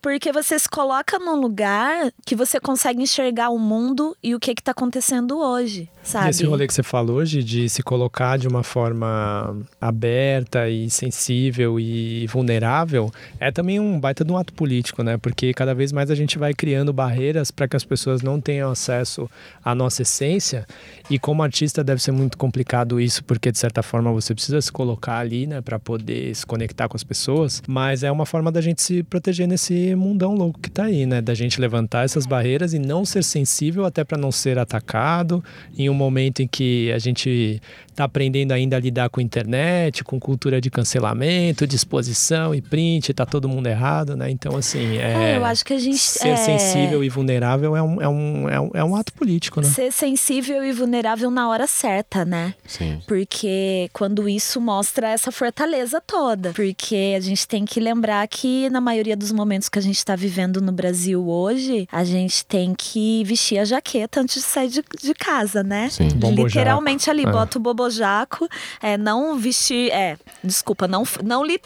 Porque você se coloca num lugar que você consegue enxergar o mundo e o que que tá acontecendo hoje, sabe? Esse rolê que você falou hoje de se colocar de uma forma aberta e sensível e vulnerável é também um baita de um ato político, né? Porque cada vez mais a gente vai criando barreiras para que as pessoas não tenham acesso à nossa essência. E como artista deve ser muito complicado isso, porque de certa forma você precisa se colocar ali, né, para poder se conectar com as pessoas. Mas é uma forma da gente se proteger nesse mundão louco que tá aí, né? Da gente levantar essas barreiras e não ser sensível até para não ser atacado em um momento em que a gente está aprendendo ainda a lidar com internet, com cultura de cancelamento, de exposição e print, tá todo mundo errado, né? Então, assim, é, é eu acho que a gente ser é... sensível e vulnerável é um, é, um, é, um, é um ato político, né? Ser sensível e vulnerável na hora certa, né? Sim. Porque quando isso mostra essa fortaleza toda. Porque a gente tem que lembrar que na maioria dos momentos que a gente está vivendo no Brasil hoje, a gente tem que vestir a jaqueta antes de sair de, de casa, né? Sim. Literalmente ali, É. bota o bobojaco, é, não vestir, é, desculpa, não, não literalmente,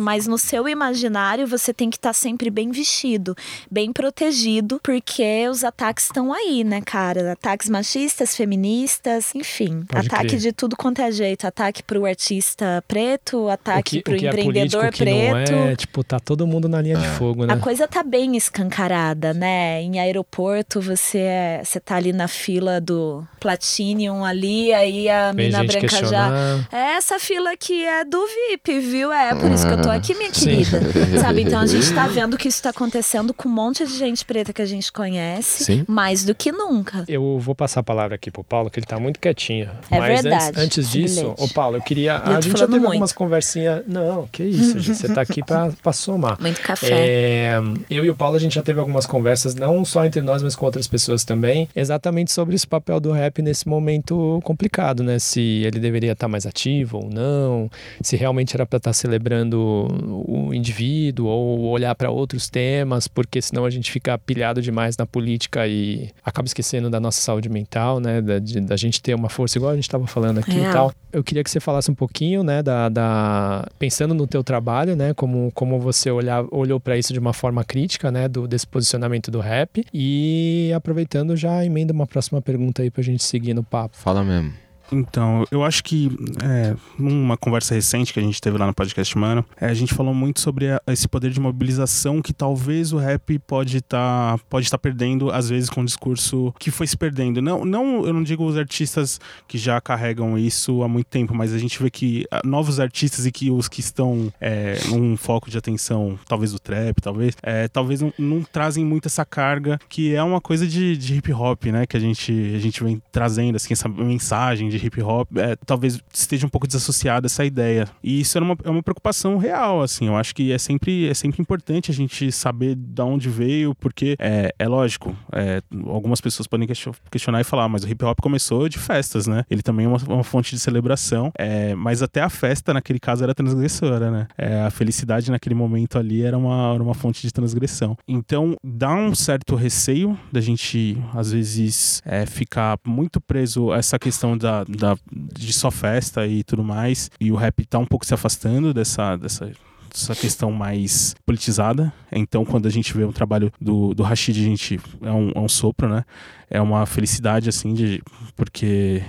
mas no seu imaginário você tem que estar sempre bem vestido, bem protegido, porque os ataques estão aí, né, cara? Ataques machistas, feministas, enfim. Pode ataque crer. de tudo quanto é jeito. Ataque pro artista preto, ataque o que, pro o que é empreendedor político, o que preto. não é, tipo, tá todo mundo na linha de fogo, né? A coisa tá bem escancarada, né? Em aeroporto, você é, você tá ali na fila do Platinum ali, aí a Vem mina gente branca já. É essa fila aqui é do VIP, viu? É por isso que eu tô aqui, minha Sim. querida. Sabe? Então a gente tá vendo que isso tá acontecendo com um monte de gente preta que a gente conhece, Sim. mais do que nunca. Eu vou passar a palavra aqui pro Paulo, que ele tá muito quietinho. É Mas verdade, antes, antes disso, ô Paulo, eu queria. tô a gente já teve muito. algumas conversinhas. Não, que isso, gente. Você tá aqui pra, pra somar. Muito café. É, eu e o Paulo, a gente já teve algumas conversas, não só entre nós, mas com outras pessoas também, exatamente sobre esse papel do rap nesse momento complicado, né? Se ele deveria estar mais ativo ou não, se realmente era para estar celebrando o indivíduo ou olhar para outros temas, porque senão a gente fica pilhado demais na política e acaba esquecendo da nossa saúde mental, né? Da, de- da gente ter uma força, igual a gente estava falando aqui e Real. tal. Eu queria que você falasse um pouquinho, né, da, da- pensando no teu trabalho, né, como, como você olhar, olhou para isso de uma forma crítica, né, do desse posicionamento do rap e aproveitando já emenda uma próxima pergunta aí pra gente seguir no papo. Fala mesmo. Então, eu acho que é, numa conversa recente que a gente teve lá no podcast Mano, é, a gente falou muito sobre a, esse poder de mobilização que talvez o rap pode estar tá, pode tá perdendo, às vezes, com o discurso que foi se perdendo. Não, não, eu não digo os artistas que já carregam isso há muito tempo, mas a gente vê que ah, novos artistas e que os que estão é, num foco de atenção, talvez do trap, talvez, é, talvez não, não, trazem muito essa carga que é uma coisa de, de hip hop, né? Que a gente, a gente vem trazendo, assim, essa mensagem de hip hop, é, talvez esteja um pouco desassociada essa ideia. E isso é uma, é uma preocupação real, assim. Eu acho que é sempre, é sempre importante a gente saber de onde veio, porque é, é lógico, é, algumas pessoas podem questionar e falar, mas o hip hop começou de festas, né? Ele também é uma, uma fonte de celebração, é, mas até a festa, naquele caso, era transgressora, né? É, a felicidade naquele momento ali era uma, era uma fonte de transgressão. Então, dá um certo receio da gente, às vezes, é, ficar muito preso a essa questão da, da, de só festa e tudo mais. E o rap tá um pouco se afastando dessa, dessa essa questão mais politizada. Então, quando a gente vê um trabalho do, do Rashid, a gente é um, é um sopro, né? É uma felicidade, assim, de, porque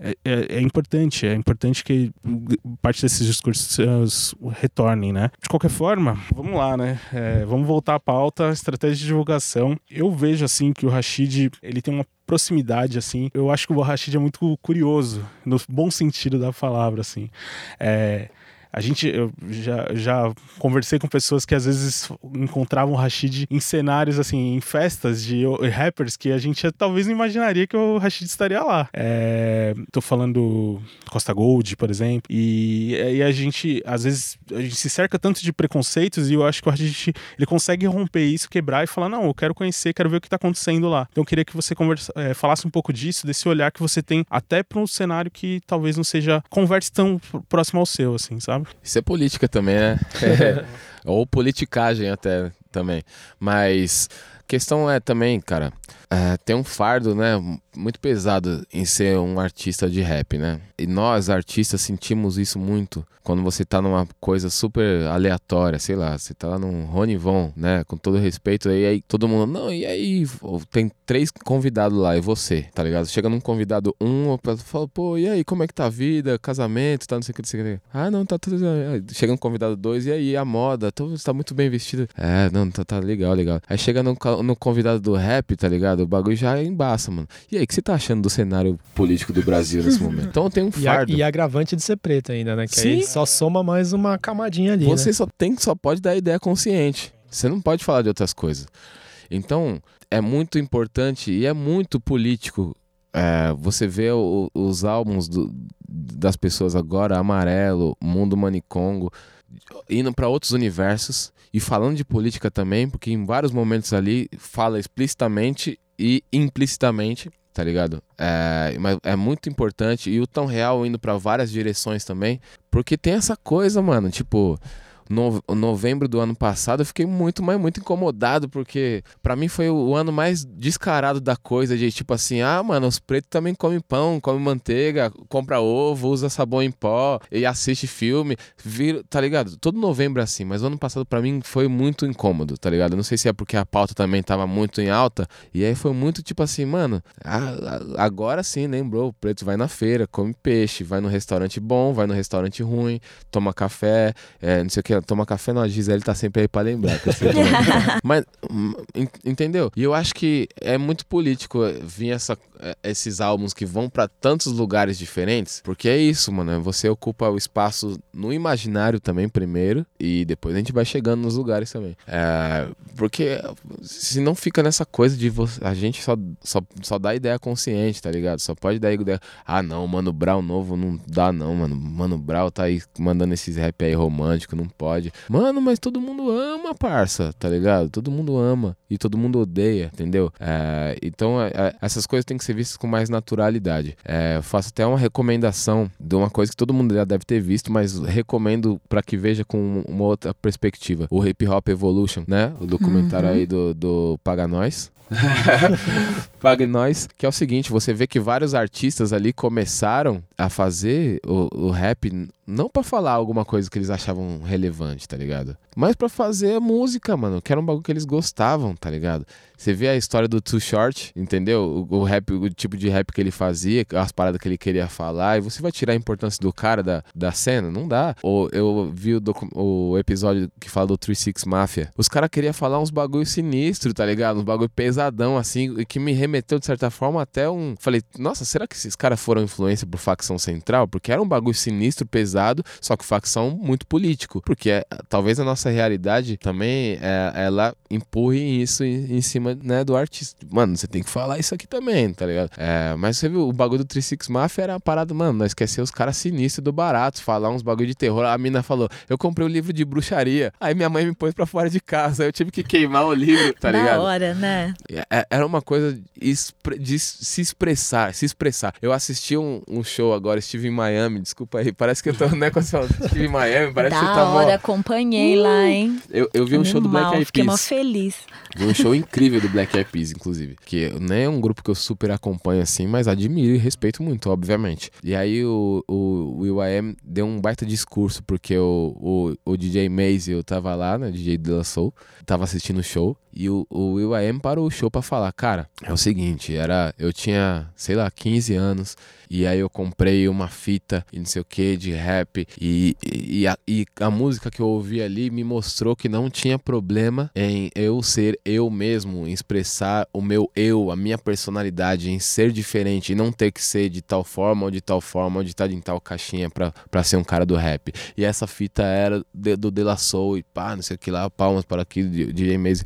é, é, é, importante, é importante que parte desses discursos retornem, né? De qualquer forma, vamos lá, né? É, vamos voltar à pauta, estratégia de divulgação. Eu vejo, assim, que o Rashid, ele tem uma proximidade, assim. Eu acho que o Rashid é muito curioso, no bom sentido da palavra, assim. É, a gente, eu já, já conversei com pessoas que às vezes encontravam o Rashid em cenários, assim, em festas de rappers que a gente talvez não imaginaria que o Rashid estaria lá. É, tô falando Costa Gold, por exemplo, e, e a gente, às vezes, a gente se cerca tanto de preconceitos e eu acho que o Rashid, ele consegue romper isso, quebrar e falar, não, eu quero conhecer, quero ver o que tá acontecendo lá. Então eu queria que você conversa, é, falasse um pouco disso, desse olhar que você tem até para um cenário que talvez não seja converse tão próximo ao seu, assim, sabe? Isso é política também, né? É. Ou politicagem até também. Mas questão é também, cara, é, tem um fardo, né, muito pesado em ser um artista de rap, né? E nós, artistas, sentimos isso muito quando você tá numa coisa super aleatória, sei lá, você tá lá num Ronivon, né, com todo respeito, aí todo mundo, não, e aí tem três convidados lá, e você, tá ligado? Chega num convidado um, fala, pô, e aí, como é que tá a vida, casamento, tá, não sei o que, não sei o que. Ah, não, tá tudo... Chega no convidado dois, e aí, a moda, você tá muito bem vestido. É, não, tá, tá legal, legal. Aí chega no, no convidado do rap, tá ligado? O bagulho já embaça, mano. E aí, que você tá achando do cenário político do Brasil nesse momento? Então tem um fardo. E, a, e agravante de ser preto ainda, né? Que Sim. aí só soma mais uma camadinha ali. Você né? só tem, só pode dar ideia consciente. Você não pode falar de outras coisas. Então, é muito importante e é muito político. É, você vê o, os álbuns do, das pessoas agora, Amarelo, Mundo Manicongo, indo para outros universos e falando de política também, porque em vários momentos ali fala explicitamente e implicitamente, tá ligado? É, mas é muito importante e o tão real indo para várias direções também, porque tem essa coisa, mano, tipo, no, novembro do ano passado, eu fiquei muito, mas muito incomodado, porque para mim foi o ano mais descarado da coisa, de tipo assim, ah, mano, os pretos também comem pão, comem manteiga, compra ovo, usa sabão em pó e assiste filme, vira, tá ligado? Todo novembro é assim, mas o ano passado para mim foi muito incômodo, tá ligado? não sei se é porque a pauta também tava muito em alta, e aí foi muito tipo assim, mano, agora sim, lembrou, o preto vai na feira, come peixe, vai no restaurante bom, vai no restaurante ruim, toma café, é, não sei o que, toma café, não, a Gisele tá sempre aí pra lembrar. Mas, hum, entendeu? E eu acho que é muito político vir essa, é, esses álbuns que vão para tantos lugares diferentes, porque é isso, mano. Você ocupa o espaço no imaginário também, primeiro, e depois a gente vai chegando nos lugares também. É, porque se não fica nessa coisa de você, a gente só, só, só dá ideia consciente, tá ligado? Só pode dar ideia. Ah, não, Mano Brown novo não dá, não, mano. Mano Brown tá aí mandando esses rap aí romântico, não pode pode. Mano, mas todo mundo ama, parça, tá ligado? Todo mundo ama e todo mundo odeia, entendeu? É, então, é, é essas coisas têm que ser vistas com mais naturalidade. É, faço até uma recomendação de uma coisa que todo mundo já deve ter visto, mas recomendo para que veja com uma outra perspectiva. O Hip Hop Evolution, né? O documentário uhum. aí do, do Paga Nós. Pague nós, que é o seguinte, você vê que vários artistas ali começaram a fazer o, o rap não para falar alguma coisa que eles achavam relevante, tá ligado? Mas para fazer música, mano, que era um bagulho que eles gostavam, tá ligado? Você vê a história do Too Short, entendeu? O, o, rap, o tipo de rap que ele fazia, as paradas que ele queria falar, e você vai tirar a importância do cara da, da cena? Não dá. Ou eu vi o, o episódio que fala do 36 Mafia. Os caras queriam falar uns bagulho sinistro, tá ligado? Uns bagulho pesadão, assim, que me remeteu, de certa forma, até um. Falei, nossa, será que esses caras foram influência por facção central? Porque era um bagulho sinistro, pesado, só que facção muito político. Porque é, talvez a nossa realidade também é, ela empurre isso em, em, cima né, do artista. Mano, você tem que falar isso aqui também, tá ligado? É, mas você viu, o bagulho do 36 Mafia era uma parada, mano, nós esquecemos os caras sinistros do barato, falar uns bagulho de terror. A mina falou, eu comprei o um livro de bruxaria. Aí minha mãe me pôs pra fora de casa. Eu tive que queimar o livro, tá ligado? Na hora, né? É, é, era uma coisa de se expressar, se expressar. Eu assisti um, um show agora, estive em Miami, desculpa aí, parece que eu tô, né, com essa... Estive em Miami, parece da que eu tava... hora, acompanhei uh! lá, hein? Eu, eu vi um show do Black Eyed Peas. Fiquei mó feliz. Vi um show incrível do Black Eyed Peas, inclusive. Que não é um grupo que eu super acompanho assim, mas admiro e respeito muito, obviamente. E aí o, o, o Will.i.am deu um baita discurso, porque o, o, o DJ Maze, eu tava lá, né, DJ De La Soul, tava assistindo o show, e o, o Will.i.am parou o show pra falar, cara, é o seguinte, era, eu tinha, sei lá, 15 anos, e aí eu comprei uma fita e não sei o que de rap. E, e, a, e a música que eu ouvi ali me mostrou que não tinha problema em eu ser eu mesmo, em expressar o meu eu, a minha personalidade, em ser diferente e não ter que ser de tal forma ou de tal forma ou de estar em tal caixinha pra, pra ser um cara do rap. E essa fita era de, do De La Soul e pá, não sei o que lá, palmas para aqui, de, de Maze,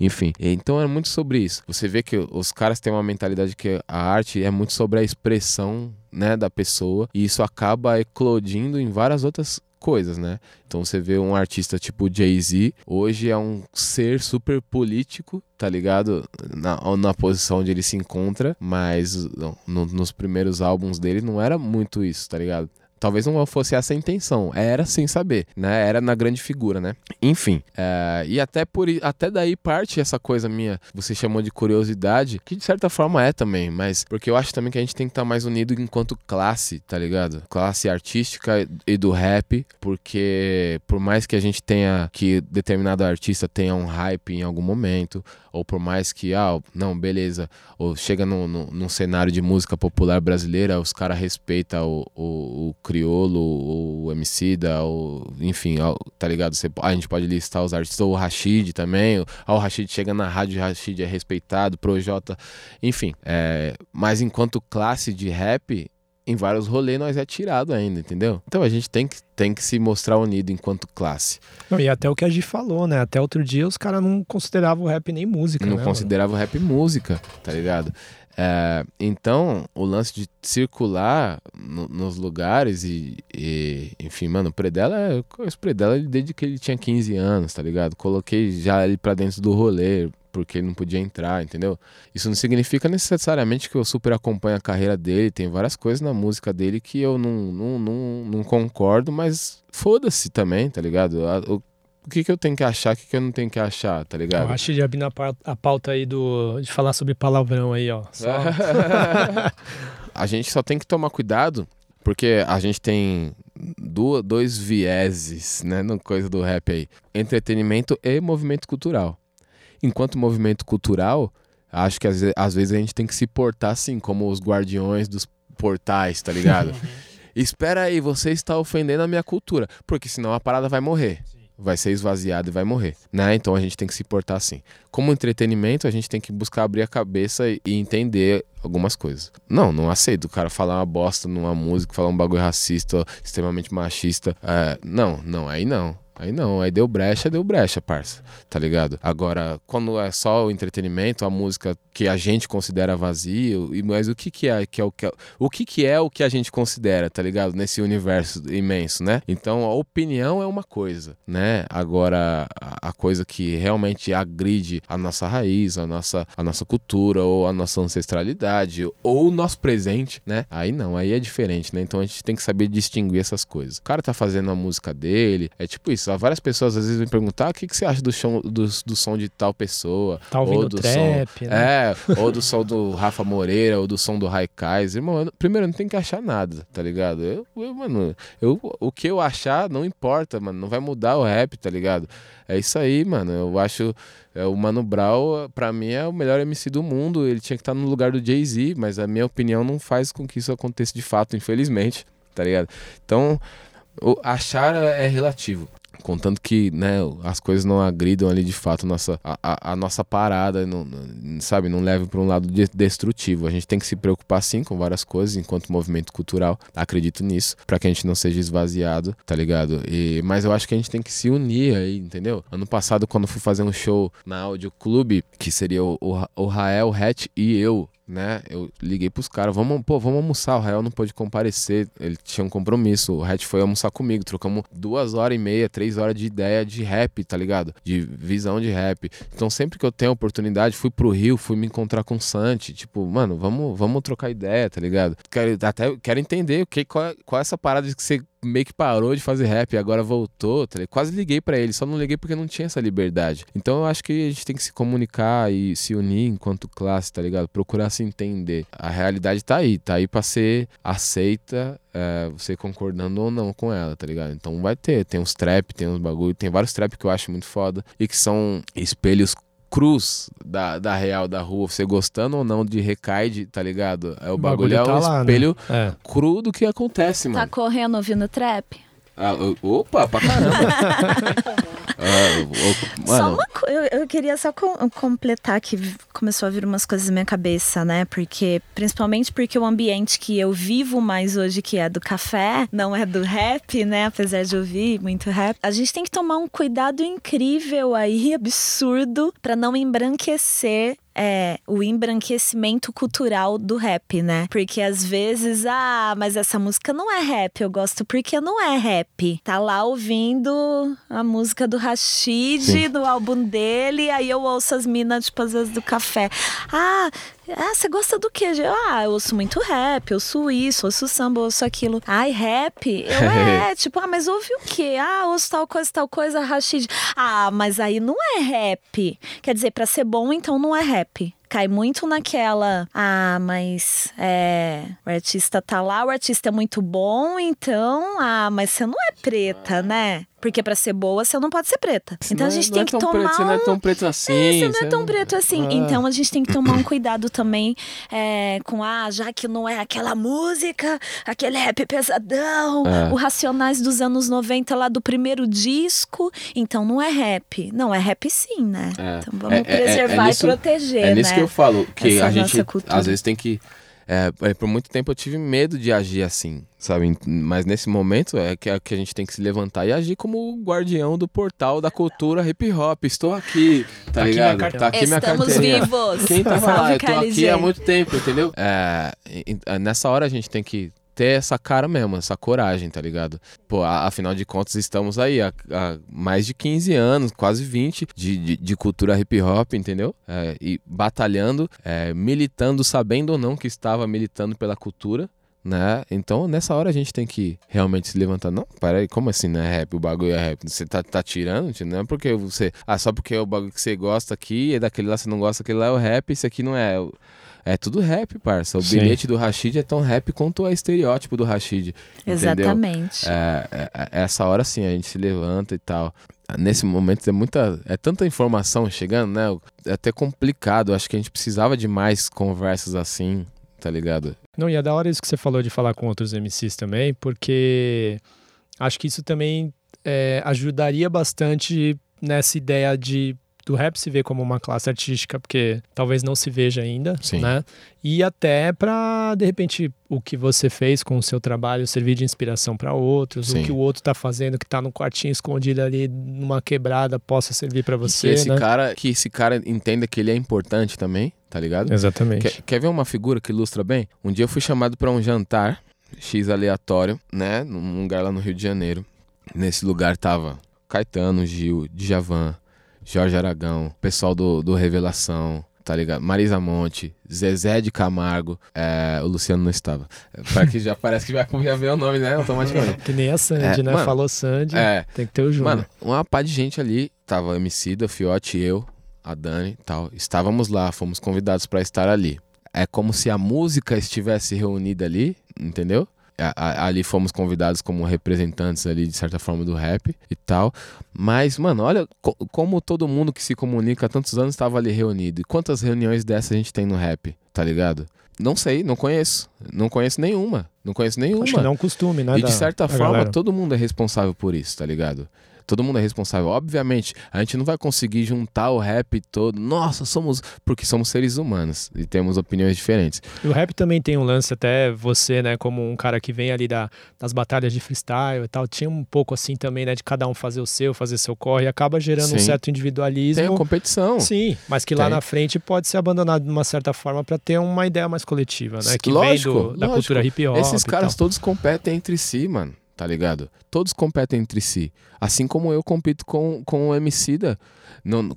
enfim. Então é muito sobre isso. Você vê que os caras têm uma mentalidade que a arte é muito sobre a expressão né, da pessoa e isso acaba eclodindo em várias outras coisas, né? Então você vê um artista tipo Jay-Z, hoje é um ser super político, tá ligado? Na, na posição onde ele se encontra, mas no, nos primeiros álbuns dele não era muito isso, tá ligado? Talvez não fosse essa a intenção, era sem saber, né? Era na grande figura, né? Enfim, é, e até por até daí parte essa coisa minha, você chamou de curiosidade, que de certa forma é também, mas porque eu acho também que a gente tem que estar tá mais unido enquanto classe, tá ligado? Classe artística e do rap, porque por mais que a gente tenha que determinado artista tenha um hype em algum momento, ou por mais que, ah, não, beleza, ou chega num, num, num cenário de música popular brasileira, os caras respeitam o, o, o criolo, o da, o, enfim, tá ligado? A gente pode listar os artistas, ou o Rashid também, ah, o Rashid chega na rádio, o Rashid é respeitado, Projota, enfim. É, mas enquanto classe de rap, em vários rolês nós é tirado ainda, entendeu? Então a gente tem que, tem que se mostrar unido enquanto classe. Não, e até o que a gente falou, né? Até outro dia os caras não consideravam o rap nem música. Não né, consideravam o rap música, tá ligado? É, então, o lance de circular no, nos lugares e, e, enfim, mano, o Predella, eu conheço o Predella desde que ele tinha 15 anos, tá ligado? Coloquei já ele pra dentro do rolê, porque ele não podia entrar, entendeu? Isso não significa necessariamente que eu super acompanho a carreira dele, tem várias coisas na música dele que eu não, não, não, não concordo, mas foda-se também, tá ligado? O, o que, que eu tenho que achar, o que, que eu não tenho que achar, tá ligado? Eu acho já abrindo a pauta aí do, de falar sobre palavrão aí, ó. Só... a gente só tem que tomar cuidado, porque a gente tem do, dois vieses, né, no coisa do rap aí. Entretenimento e movimento cultural enquanto movimento cultural, acho que às, às vezes a gente tem que se portar assim, como os guardiões dos portais, tá ligado? Espera aí, você está ofendendo a minha cultura, porque senão a parada vai morrer. Sim. Vai ser esvaziada e vai morrer, né? Então a gente tem que se portar assim. Como entretenimento, a gente tem que buscar abrir a cabeça e entender algumas coisas. Não, não aceito o cara falar uma bosta numa música, falar um bagulho racista, extremamente machista. É, não, não, aí não. Aí não, aí deu brecha, deu brecha, parça. Tá ligado? Agora, quando é só o entretenimento, a música que a gente considera vazio, mas o que que é, que é o que é, o que que é o que a gente considera, tá ligado? Nesse universo imenso, né? Então, a opinião é uma coisa, né? Agora, a, a coisa que realmente agride a nossa raiz, a nossa, a nossa cultura ou a nossa ancestralidade ou o nosso presente, né? Aí não, aí é diferente, né? Então a gente tem que saber distinguir essas coisas. O cara tá fazendo a música dele, é tipo isso, isso. Várias pessoas às vezes me perguntar ah, o que, que você acha do, show, do, do som de tal pessoa. Tá ou do trap, som, né? É, ou do som do Rafa Moreira, ou do som do Raikais. Irmão, eu, primeiro, eu não tenho que achar nada, tá ligado? Eu, eu, mano, eu, o que eu achar não importa, mano. Não vai mudar o rap, tá ligado? É isso aí, mano. Eu acho. É, o Mano Brown, pra mim, é o melhor MC do mundo. Ele tinha que estar no lugar do Jay-Z, mas a minha opinião não faz com que isso aconteça de fato, infelizmente, tá ligado? Então, achar é relativo. Contanto que né, as coisas não agridam ali de fato nossa, a, a, a nossa parada, não, sabe? Não leve para um lado de, destrutivo. A gente tem que se preocupar sim com várias coisas enquanto movimento cultural. Acredito nisso, para que a gente não seja esvaziado, tá ligado? E, mas eu acho que a gente tem que se unir aí, entendeu? Ano passado, quando fui fazer um show na Audio Clube, que seria o, o, o Rael, Hatch e eu, né? Eu liguei pros caras, vamos, pô, vamos almoçar. O Rael não pôde comparecer, ele tinha um compromisso. O Hatch foi almoçar comigo, trocamos duas horas e meia, três horas de ideia de rap, tá ligado? De visão de rap. Então sempre que eu tenho oportunidade, fui pro Rio, fui me encontrar com o Santi. Tipo, mano, vamos, vamos trocar ideia, tá ligado? Quero, até quero entender o que, qual, qual é essa parada que você meio que parou de fazer rap e agora voltou. Tá Quase liguei para ele, só não liguei porque não tinha essa liberdade. Então eu acho que a gente tem que se comunicar e se unir enquanto classe, tá ligado? Procurar se entender. A realidade tá aí, tá aí pra ser aceita, é, você concordando ou não com ela, tá ligado? Então vai ter, tem uns trap, tem uns bagulho, tem vários trap que eu acho muito foda e que são espelhos cruz da, da real da rua, você gostando ou não de recaide, tá ligado? É o, o bagulho, bagulho, é tá o espelho lá, né? é. cru do que acontece, mano. Tá correndo ouvindo trap? Ah, opa, pra caramba. ah, só uma eu, eu queria só com, completar que começou a vir umas coisas na minha cabeça, né? Porque, principalmente porque o ambiente que eu vivo mais hoje, que é do café, não é do rap, né? Apesar de ouvir muito rap. A gente tem que tomar um cuidado incrível aí, absurdo, para não embranquecer é o embranquecimento cultural do rap, né? Porque às vezes, ah, mas essa música não é rap, eu gosto porque não é rap. Tá lá ouvindo a música do Rashid, do álbum dele, aí eu ouço as minas, tipo, às vezes do café. Ah, ah, você gosta do quê? Ah, eu ouço muito rap, eu ouço isso, ouço samba, ouço aquilo. Ai, rap? Eu é, tipo, ah, mas ouve o quê? Ah, ouço tal coisa, tal coisa, Rashid. Ah, mas aí não é rap. Quer dizer, para ser bom, então não é rap cai muito naquela. Ah, mas é, o artista tá lá, o artista é muito bom, então. Ah, mas você não é preta, né? Porque para ser boa, você não pode ser preta. Então não, a gente tem é que tomar. Preto, um... Você não é tão preto assim. É, você não é tão preto assim. Ah. Então a gente tem que tomar um cuidado também é, com, ah, já que não é aquela música, aquele rap pesadão, é. o Racionais dos anos 90 lá do primeiro disco. Então não é rap. Não, é rap sim, né? É. Então vamos é, preservar e proteger. É nisso né? Que eu falo, que Essa a gente às vezes tem que é, é, por muito tempo eu tive medo de agir assim, sabe? Mas nesse momento é que, é que a gente tem que se levantar e agir como o guardião do portal da cultura hip hop. Estou aqui, tá, tá ligado? Aqui tá aqui Estamos minha carteirinha. vivos. Quem tá falando? Eu tô aqui há muito tempo, entendeu? É, nessa hora a gente tem que ter essa cara mesmo, essa coragem, tá ligado? Pô, afinal de contas, estamos aí há, há mais de 15 anos, quase 20, de, de, de cultura hip hop, entendeu? É, e batalhando, é, militando, sabendo ou não que estava militando pela cultura. Né? Então, nessa hora a gente tem que realmente se levantar. Não, peraí, como assim não é rap? O bagulho é rap. Você tá, tá tirando? Não é porque você. Ah, só porque é o bagulho que você gosta aqui, é daquele lá você não gosta, aquele lá é o rap, esse aqui não é. É tudo rap, parça. O Sim. bilhete do Rashid é tão rap quanto o estereótipo do Rashid. Exatamente. É, é, é, essa hora sim a gente se levanta e tal. Nesse momento é muita. É tanta informação chegando, né? É até complicado. Acho que a gente precisava de mais conversas assim, tá ligado? Não, e é da hora isso que você falou de falar com outros MCs também, porque acho que isso também é, ajudaria bastante nessa ideia de do rap se vê como uma classe artística, porque talvez não se veja ainda, Sim. né? E até para de repente o que você fez com o seu trabalho servir de inspiração para outros, Sim. o que o outro tá fazendo que tá no quartinho escondido ali numa quebrada possa servir para você, que esse né? cara, que esse cara entenda que ele é importante também, tá ligado? Exatamente. Quer, quer ver uma figura que ilustra bem? Um dia eu fui chamado para um jantar X aleatório, né, num lugar lá no Rio de Janeiro. Nesse lugar tava Caetano, Gil, Djavan, Jorge Aragão, pessoal do, do Revelação, tá ligado? Marisa Monte, Zezé de Camargo, é, o Luciano não estava. Para que já parece que já, já veio o nome, né? Automaticamente. Que nem a Sandy, É, né? mano, Falou Sandy, É, tem que ter o Júnior. Mano, uma pá de gente ali, tava MC da Fiote, eu, a Dani e tal. Estávamos lá, fomos convidados pra estar ali. É como se a música estivesse reunida ali, entendeu? A- a- ali fomos convidados como representantes ali, de certa forma, do rap e tal. Mas, mano, olha co- como todo mundo que se comunica há tantos anos estava ali reunido. E quantas reuniões dessas a gente tem no rap, tá ligado? Não sei, não conheço. Não conheço nenhuma. Não conheço nenhuma. Acho que não é um costume, né? E de certa forma, galera. todo mundo é responsável por isso, tá ligado? Todo mundo é responsável. Obviamente, a gente não vai conseguir juntar o rap todo. Nossa, somos. Porque somos seres humanos e temos opiniões diferentes. E o rap também tem um lance, até você, né, como um cara que vem ali da, das batalhas de freestyle e tal, tinha um pouco assim também, né, de cada um fazer o seu, fazer seu corre, e acaba gerando um Sim. certo Tem a individualismo. competição. Sim, mas que lá Tem. na frente pode ser abandonado de uma certa forma para ter uma ideia mais coletiva, né? Que Lógico, vem do- da lógico. cultura hip hop. Esses caras todos competem entre si, mano. Tá ligado? Todos competem entre si. Assim como eu compito com, com o MC da.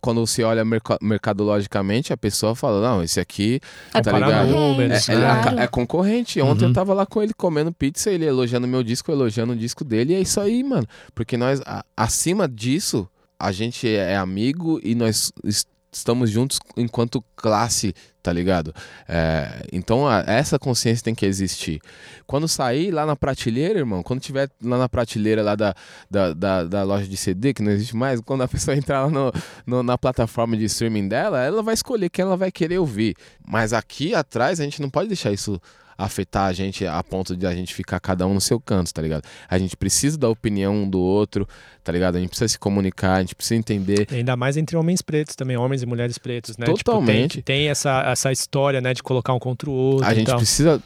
quando se olha merca- mercadologicamente, a pessoa fala: Não, esse aqui. É tá ligado? números, É, é ca- é concorrente. Ontem Uhum. eu tava lá com ele comendo pizza, ele elogiando meu disco, eu elogiando o disco dele, e é isso aí, mano. Porque nós, a- acima disso, a gente é amigo e nós es- estamos juntos enquanto classe, tá ligado? É, então a- essa consciência tem que existir. Quando sair lá na prateleira, irmão, quando tiver lá na prateleira lá da, da, da, da loja de CD, que não existe mais, quando a pessoa entrar lá no, no- na plataforma de streaming dela, ela vai escolher quem ela vai querer ouvir. Mas aqui atrás a gente não pode deixar isso afetar a gente a ponto de a gente ficar cada um no seu canto, tá ligado? A gente precisa da opinião um do outro, tá ligado? A gente precisa se comunicar, a gente precisa entender. E Ainda mais entre homens pretos também, homens e mulheres pretos, né? Totalmente. Tipo, tem, tem essa, essa história, né, de colocar um contra o outro A gente tal. precisa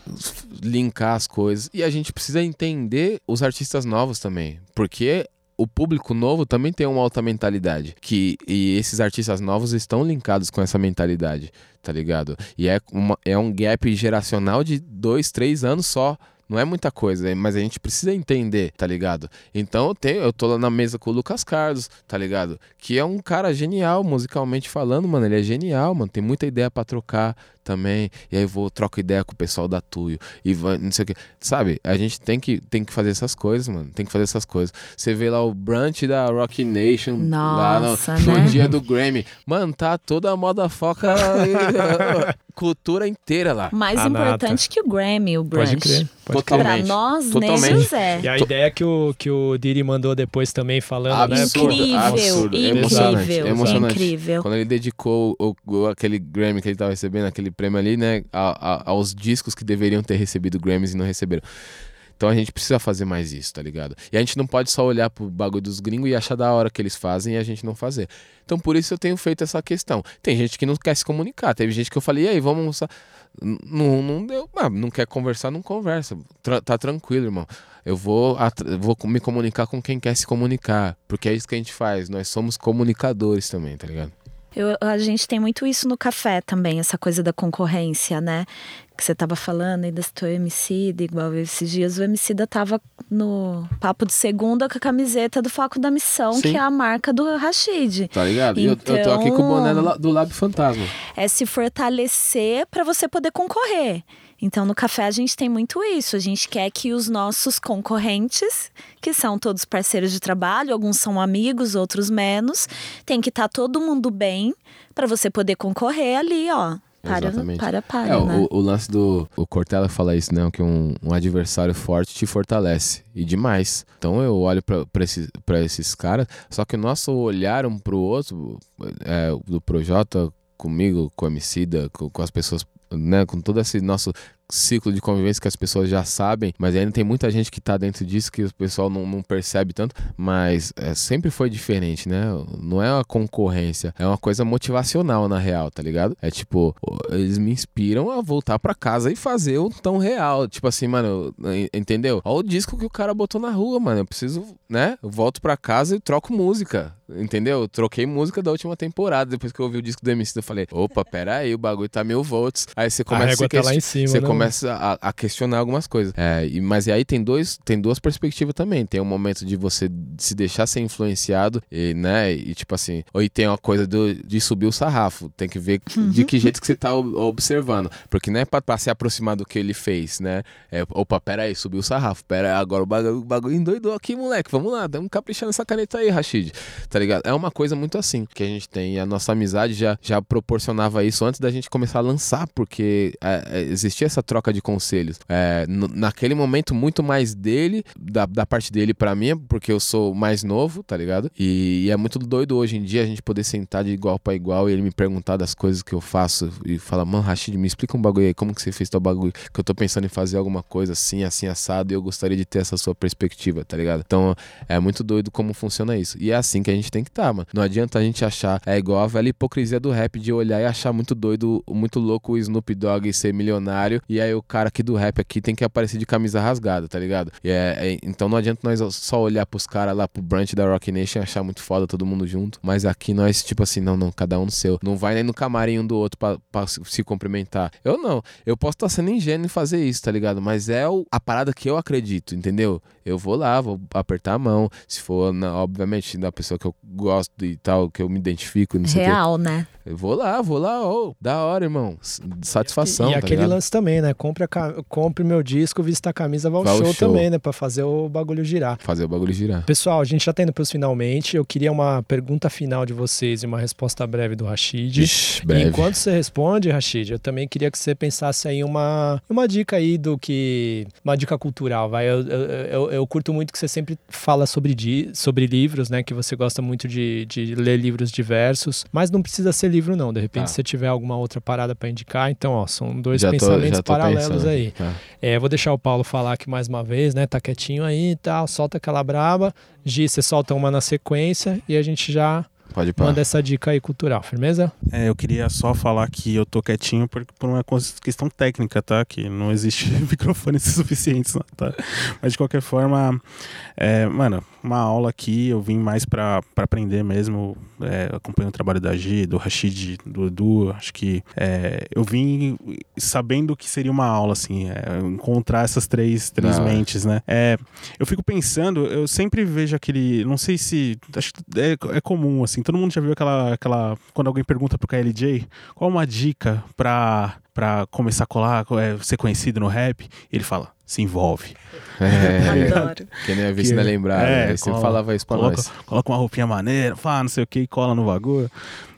linkar as coisas e a gente precisa entender os artistas novos também, porque o público novo também tem uma alta mentalidade, que e esses artistas novos estão linkados com essa mentalidade, tá ligado? E é, uma, é um gap geracional de dois, três anos só. Não é muita coisa, mas a gente precisa entender, tá ligado? Então eu, tenho, eu tô lá na mesa com o Lucas Carlos, tá ligado? Que é um cara genial, musicalmente falando, mano. Ele é genial, mano. Tem muita ideia pra trocar também. E aí eu vou, troco ideia com o pessoal da Tuyo. E vai, não sei o que. Sabe? A gente tem que, tem que fazer essas coisas, mano. Tem que fazer essas coisas. Você vê lá o brunch da Rock Nation lá no, Nossa, no né? dia do Grammy. Mano, tá toda a moda foca cultura inteira lá. Mais A nata. importante que o Grammy, o Pode brunch. crer. Pode Totalmente. Pra nós, Totalmente. né, José? E a ideia que o, que o Diri mandou depois também falando, né? Absurdo, Incrível, absurdo. É incrível, emocionante, é emocionante. incrível. Quando ele dedicou o- o- aquele Grammy que ele tava recebendo, aquele prêmio ali, né, a- a- aos discos que deveriam ter recebido Grammys e não receberam. Então a gente precisa fazer mais isso, tá ligado? E a gente não pode só olhar pro bagulho dos gringos e achar da hora que eles fazem e a gente não fazer. Então por isso eu tenho feito essa questão. Tem gente que não quer se comunicar. Teve gente que eu falei, e aí, vamos almoçar? Não, não deu. Ah, não quer conversar, não conversa. Tra- tá tranquilo, irmão. Eu vou, vou me comunicar com quem quer se comunicar. Porque é isso que a gente faz. Nós somos comunicadores também, tá ligado? Eu- a gente tem muito isso no café também, essa coisa da concorrência, né? Que você tava falando aí desse teu Emicida, igual esses dias o Emicida tava no papo de segunda com a camiseta do Foco da Missão, Sim. que é a marca do Rashid. Tá ligado? E eu, eu tô aqui com o boné do, La- do Lab Fantasma. É se fortalecer para você poder concorrer. Então, no café a gente tem muito isso. A gente quer que os nossos concorrentes, que são todos parceiros de trabalho, alguns são amigos, outros menos, tem que estar todo mundo bem para você poder concorrer ali, ó. Para, Exatamente. para, para. É, né? o, o lance do. O Cortella fala isso, né? Que um, um adversário forte te fortalece. E demais. Então eu olho pra, esses, pra esses caras. Só que o nosso olhar um pro outro, é, do Projota, comigo, com a Emicida, com, com as pessoas, né? Com todo esse nosso ciclo de convivência que as pessoas já sabem, mas ainda tem muita gente que tá dentro disso que o pessoal não, não percebe tanto, mas é, sempre foi diferente, né? Não é uma concorrência, é uma coisa motivacional na real, tá ligado? É tipo, eles me inspiram a voltar pra casa e fazer o tão real, tipo assim, mano, en- entendeu? Olha o disco que o cara botou na rua, mano, eu preciso, né? Eu volto pra casa e troco música, entendeu? Eu troquei música da última temporada, depois que eu ouvi o disco do MC, eu falei, opa, pera aí, o bagulho tá mil volts. Aí você A começa a se régua tá em cima, você né, começa a, a, questionar algumas coisas. É, e, mas aí tem, dois, tem duas perspectivas também. Tem um momento de você se deixar ser influenciado, e, né? E tipo assim, ou tem uma coisa do, de subir o sarrafo. Tem que ver de que jeito que você tá observando. Porque não é pra, pra se aproximar do que ele fez, né? É, opa, pera aí, subiu o sarrafo. Pera aí, agora o bagulho, o bagulho endoidou aqui, moleque. Vamos lá, damos caprichar nessa caneta aí, Rashid. Tá ligado? É uma coisa muito assim que a gente tem. E a nossa amizade já, já proporcionava isso antes da gente começar a lançar, porque é, é, existia essa troca de conselhos. É, naquele momento, muito mais dele, da, da parte dele para mim, porque eu sou mais novo, tá ligado? E, e, é muito doido hoje em dia a gente poder sentar de igual para igual e ele me perguntar das coisas que eu faço e falar, mano, Rashid, me explica um bagulho aí, como que você fez teu bagulho? Que eu tô pensando em fazer alguma coisa assim, assim, assado, e eu gostaria de ter essa sua perspectiva, tá ligado? Então é muito doido como funciona isso. E é assim que a gente tem que estar, tá, mano. Não adianta a gente achar, é igual a velha hipocrisia do rap de olhar e achar muito doido, muito louco o Snoop Dogg ser milionário, e aí o cara aqui do rap aqui tem que aparecer de camisa rasgada, tá ligado? É, é, então não adianta nós só olhar pros caras lá pro branch da Rock Nation e achar muito foda todo mundo junto, mas aqui nós, tipo assim, não, não, cada um no seu. Não vai nem no camarim um do outro pra, pra se cumprimentar. Eu não. Eu posso estar sendo ingênuo em fazer isso, tá ligado? Mas é o, a parada que eu acredito, entendeu? Eu vou lá, vou apertar a mão. Se for, na, obviamente, da pessoa que eu gosto e tal, que eu me identifico. Não sei Real, né? Eu vou lá, vou lá, oh, da hora, irmão. Satisfação. E, e tá aquele ligado? lance também, né? Compre, a, compre meu disco, vista a camisa, vá ao show, show, também, né? Pra fazer o bagulho girar. Fazer o bagulho girar. Pessoal, a gente já tá indo pros finalmente. Eu queria uma pergunta final de vocês e uma resposta breve do Rashid. Ixi, breve. E enquanto você responde, Rashid, eu também queria que você pensasse aí uma, uma dica aí do que. Uma dica cultural, vai. Eu, eu, eu, eu curto muito que você sempre fala sobre, di, sobre livros, né? Que você gosta muito de, de ler livros diversos. Mas não precisa ser livro, não. De repente, ah. se você tiver alguma outra parada para indicar, então, ó, são dois já pensamentos tô, paralelos pensando. aí. Tá. É, vou deixar o Paulo falar aqui mais uma vez, né? Tá quietinho aí e tal, solta aquela braba. Gi, você solta uma na sequência e a gente já Pode Manda essa dica aí cultural, firmeza? É, eu queria só falar que eu tô quietinho por, por uma questão técnica, tá? Que não existe microfones suficientes, tá? Mas de qualquer forma, é, mano, uma aula aqui, eu vim mais para aprender mesmo. É, acompanho o trabalho da G, do Rashid, do Edu. Acho que é, eu vim sabendo que seria uma aula, assim, é, encontrar essas três, três ah. mentes, né? É, eu fico pensando, eu sempre vejo aquele. Não sei se. Acho que é, é comum, assim. Todo mundo já viu aquela. aquela quando alguém pergunta pro KLJ qual uma dica pra, pra começar a colar, é, ser conhecido no rap, ele fala se envolve. É, Adoro. Que nem a vice não lembrar. É, né? Você falava isso pra coloca, nós. Coloca uma roupinha maneira, fala não sei o que, cola no bagulho.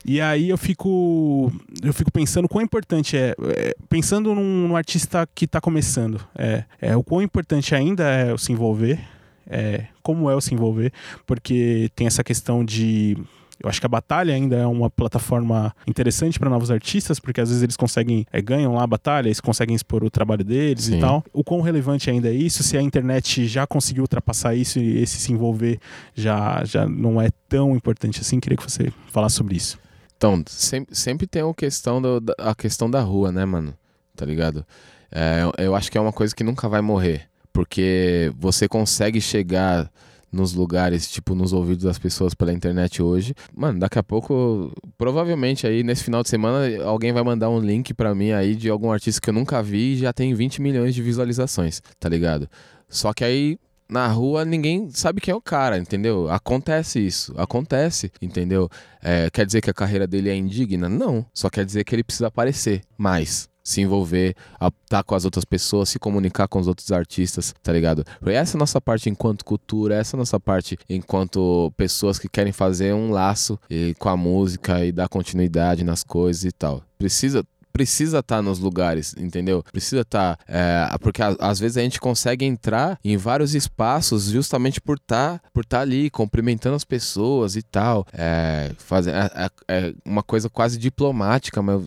E aí eu fico eu fico pensando quão importante é, é pensando num, num, artista que está começando, é, é o quão importante ainda é o se envolver, é, como é o se envolver, porque tem essa questão de eu acho que a batalha ainda é uma plataforma interessante para novos artistas, porque às vezes eles conseguem, é, ganham lá a batalha, eles conseguem expor o trabalho deles Sim. e tal. O quão relevante ainda é isso? Se a internet já conseguiu ultrapassar isso e esse se envolver já, já não é tão importante assim, queria que você falasse sobre isso. Então, sempre, sempre tem a questão, do, a questão da rua, né, mano? Tá ligado? É, eu acho que é uma coisa que nunca vai morrer. Porque você consegue chegar nos lugares, tipo, nos ouvidos das pessoas pela internet hoje. Mano, daqui a pouco, provavelmente aí nesse final de semana, alguém vai mandar um link para mim aí de algum artista que eu nunca vi e já tem 20 milhões de visualizações, tá ligado? Só que aí na rua ninguém sabe quem é o cara, entendeu? Acontece isso, acontece, entendeu? É, quer dizer que a carreira dele é indigna? Não, só quer dizer que ele precisa aparecer mais, se envolver, estar tá com as outras pessoas, se comunicar com os outros artistas, tá ligado? Essa é a nossa parte enquanto cultura, essa é a nossa parte enquanto pessoas que querem fazer um laço e, com a música e dar continuidade nas coisas e tal. Precisa precisa estar tá nos lugares, entendeu? Precisa estar. Tá, é, porque às vezes a gente consegue entrar em vários espaços justamente por estar por tá ali, cumprimentando as pessoas e tal. É, fazer, é, é, é uma coisa quase diplomática, mas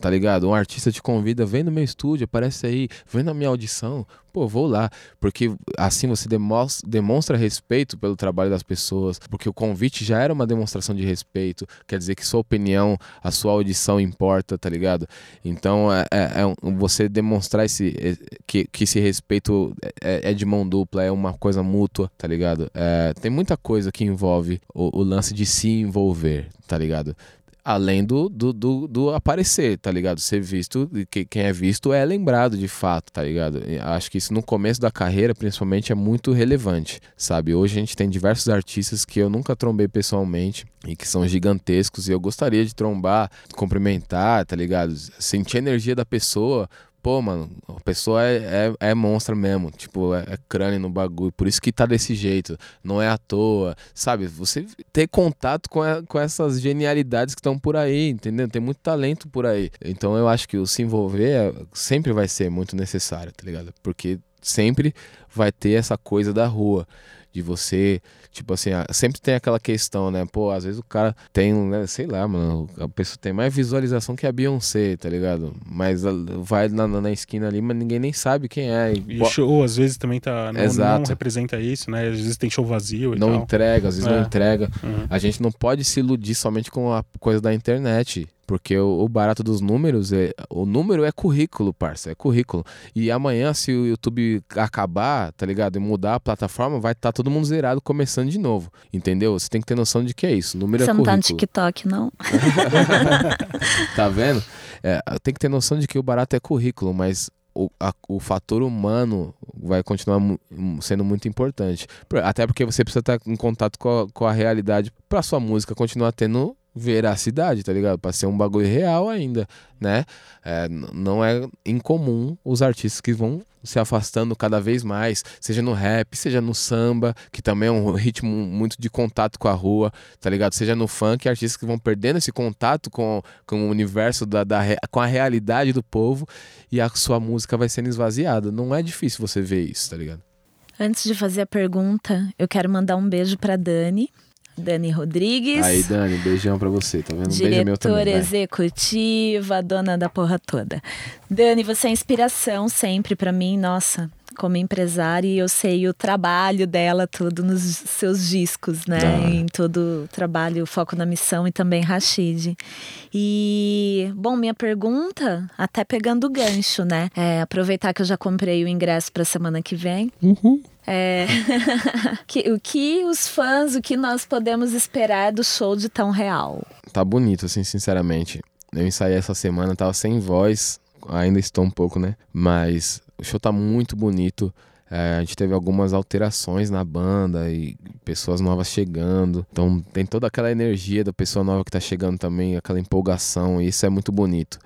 tá ligado? Um artista te convida, vem no meu estúdio, aparece aí, vem na minha audição, pô, vou lá. Porque assim você demonstra, demonstra respeito pelo trabalho das pessoas, porque o convite já era uma demonstração de respeito, quer dizer que sua opinião, a sua audição importa, tá ligado? Então é, é, é você demonstrar esse, é, que, que esse respeito é, é, de mão dupla, é uma coisa mútua, tá ligado? É, tem muita coisa que envolve o, o lance de se envolver, tá ligado? Além do, do, do, do, aparecer, tá ligado? Ser visto, que, quem é visto é lembrado de fato, tá ligado? Acho que isso no começo da carreira, principalmente, é muito relevante, sabe? Hoje a gente tem diversos artistas que eu nunca trombei pessoalmente e que são gigantescos e eu gostaria de trombar, cumprimentar, tá ligado? Sentir a energia da pessoa, pô, mano, a pessoa é, é, é monstra mesmo. Tipo, é, é, crânio no bagulho. Por isso que tá desse jeito. Não é à toa. Sabe? Você ter contato com, a, com essas genialidades que estão por aí, entendeu? Tem muito talento por aí. Então eu acho que o se envolver é, sempre vai ser muito necessário, tá ligado? Porque sempre vai ter essa coisa da rua de você, tipo assim, sempre tem aquela questão, né? Pô, às vezes o cara tem, né, sei lá, mano, a pessoa tem mais visualização que a Beyoncé, tá ligado? Mas vai na, na esquina ali, mas ninguém nem sabe quem é. E, e show, às vezes também tá, não, Exato. não representa isso, né? Às vezes tem show vazio e Não tal. entrega, às vezes é. não entrega. Uhum. A gente não pode se iludir somente com a coisa da internet. Porque o, o, barato dos números é. O número é currículo, parça. É currículo. E amanhã, se o YouTube acabar, tá ligado? E mudar a plataforma, vai estar tá todo mundo zerado começando de novo. Entendeu? Você tem que ter noção de que é isso. Número Você é currículo. Não tá no TikTok, não? tá vendo? É, tem que ter noção de que o barato é currículo, mas o, a, o fator humano vai continuar sendo muito importante. Até porque você precisa estar em contato com a, com a realidade para sua música continuar tendo veracidade, tá ligado? Pra ser um bagulho real ainda, né? É, não é incomum os artistas que vão se afastando cada vez mais, seja no rap, seja no samba, que também é um ritmo muito de contato com a rua, tá ligado? Seja no funk, artistas que vão perdendo esse contato com, com o universo, da, da, com a realidade do povo e a sua música vai sendo esvaziada. Não é difícil você ver isso, tá ligado? Antes de fazer a pergunta, eu quero mandar um beijo pra Dani, Dani Rodrigues. Aí, Dani, beijão pra você, tá vendo? Um Diretora beijo meu também, executiva, dona da porra toda. Dani, você é inspiração sempre para mim, nossa, como empresária, e eu sei o trabalho dela tudo nos seus discos, né? Ah. Em todo o trabalho, foco na missão e também Rashid. E, bom, minha pergunta, até pegando o gancho, né? É, aproveitar que eu já comprei o ingresso pra semana que vem. Uhum. É... que, o que os fãs, o que nós podemos esperar do show de Tão Real? Tá bonito, assim, sinceramente. Eu ensaiei essa semana, tava sem voz, ainda estou um pouco, né? Mas o show tá muito bonito. É, a gente teve algumas alterações na banda e pessoas novas chegando. Então tem toda aquela energia da pessoa nova que tá chegando também, aquela empolgação, e isso é muito bonito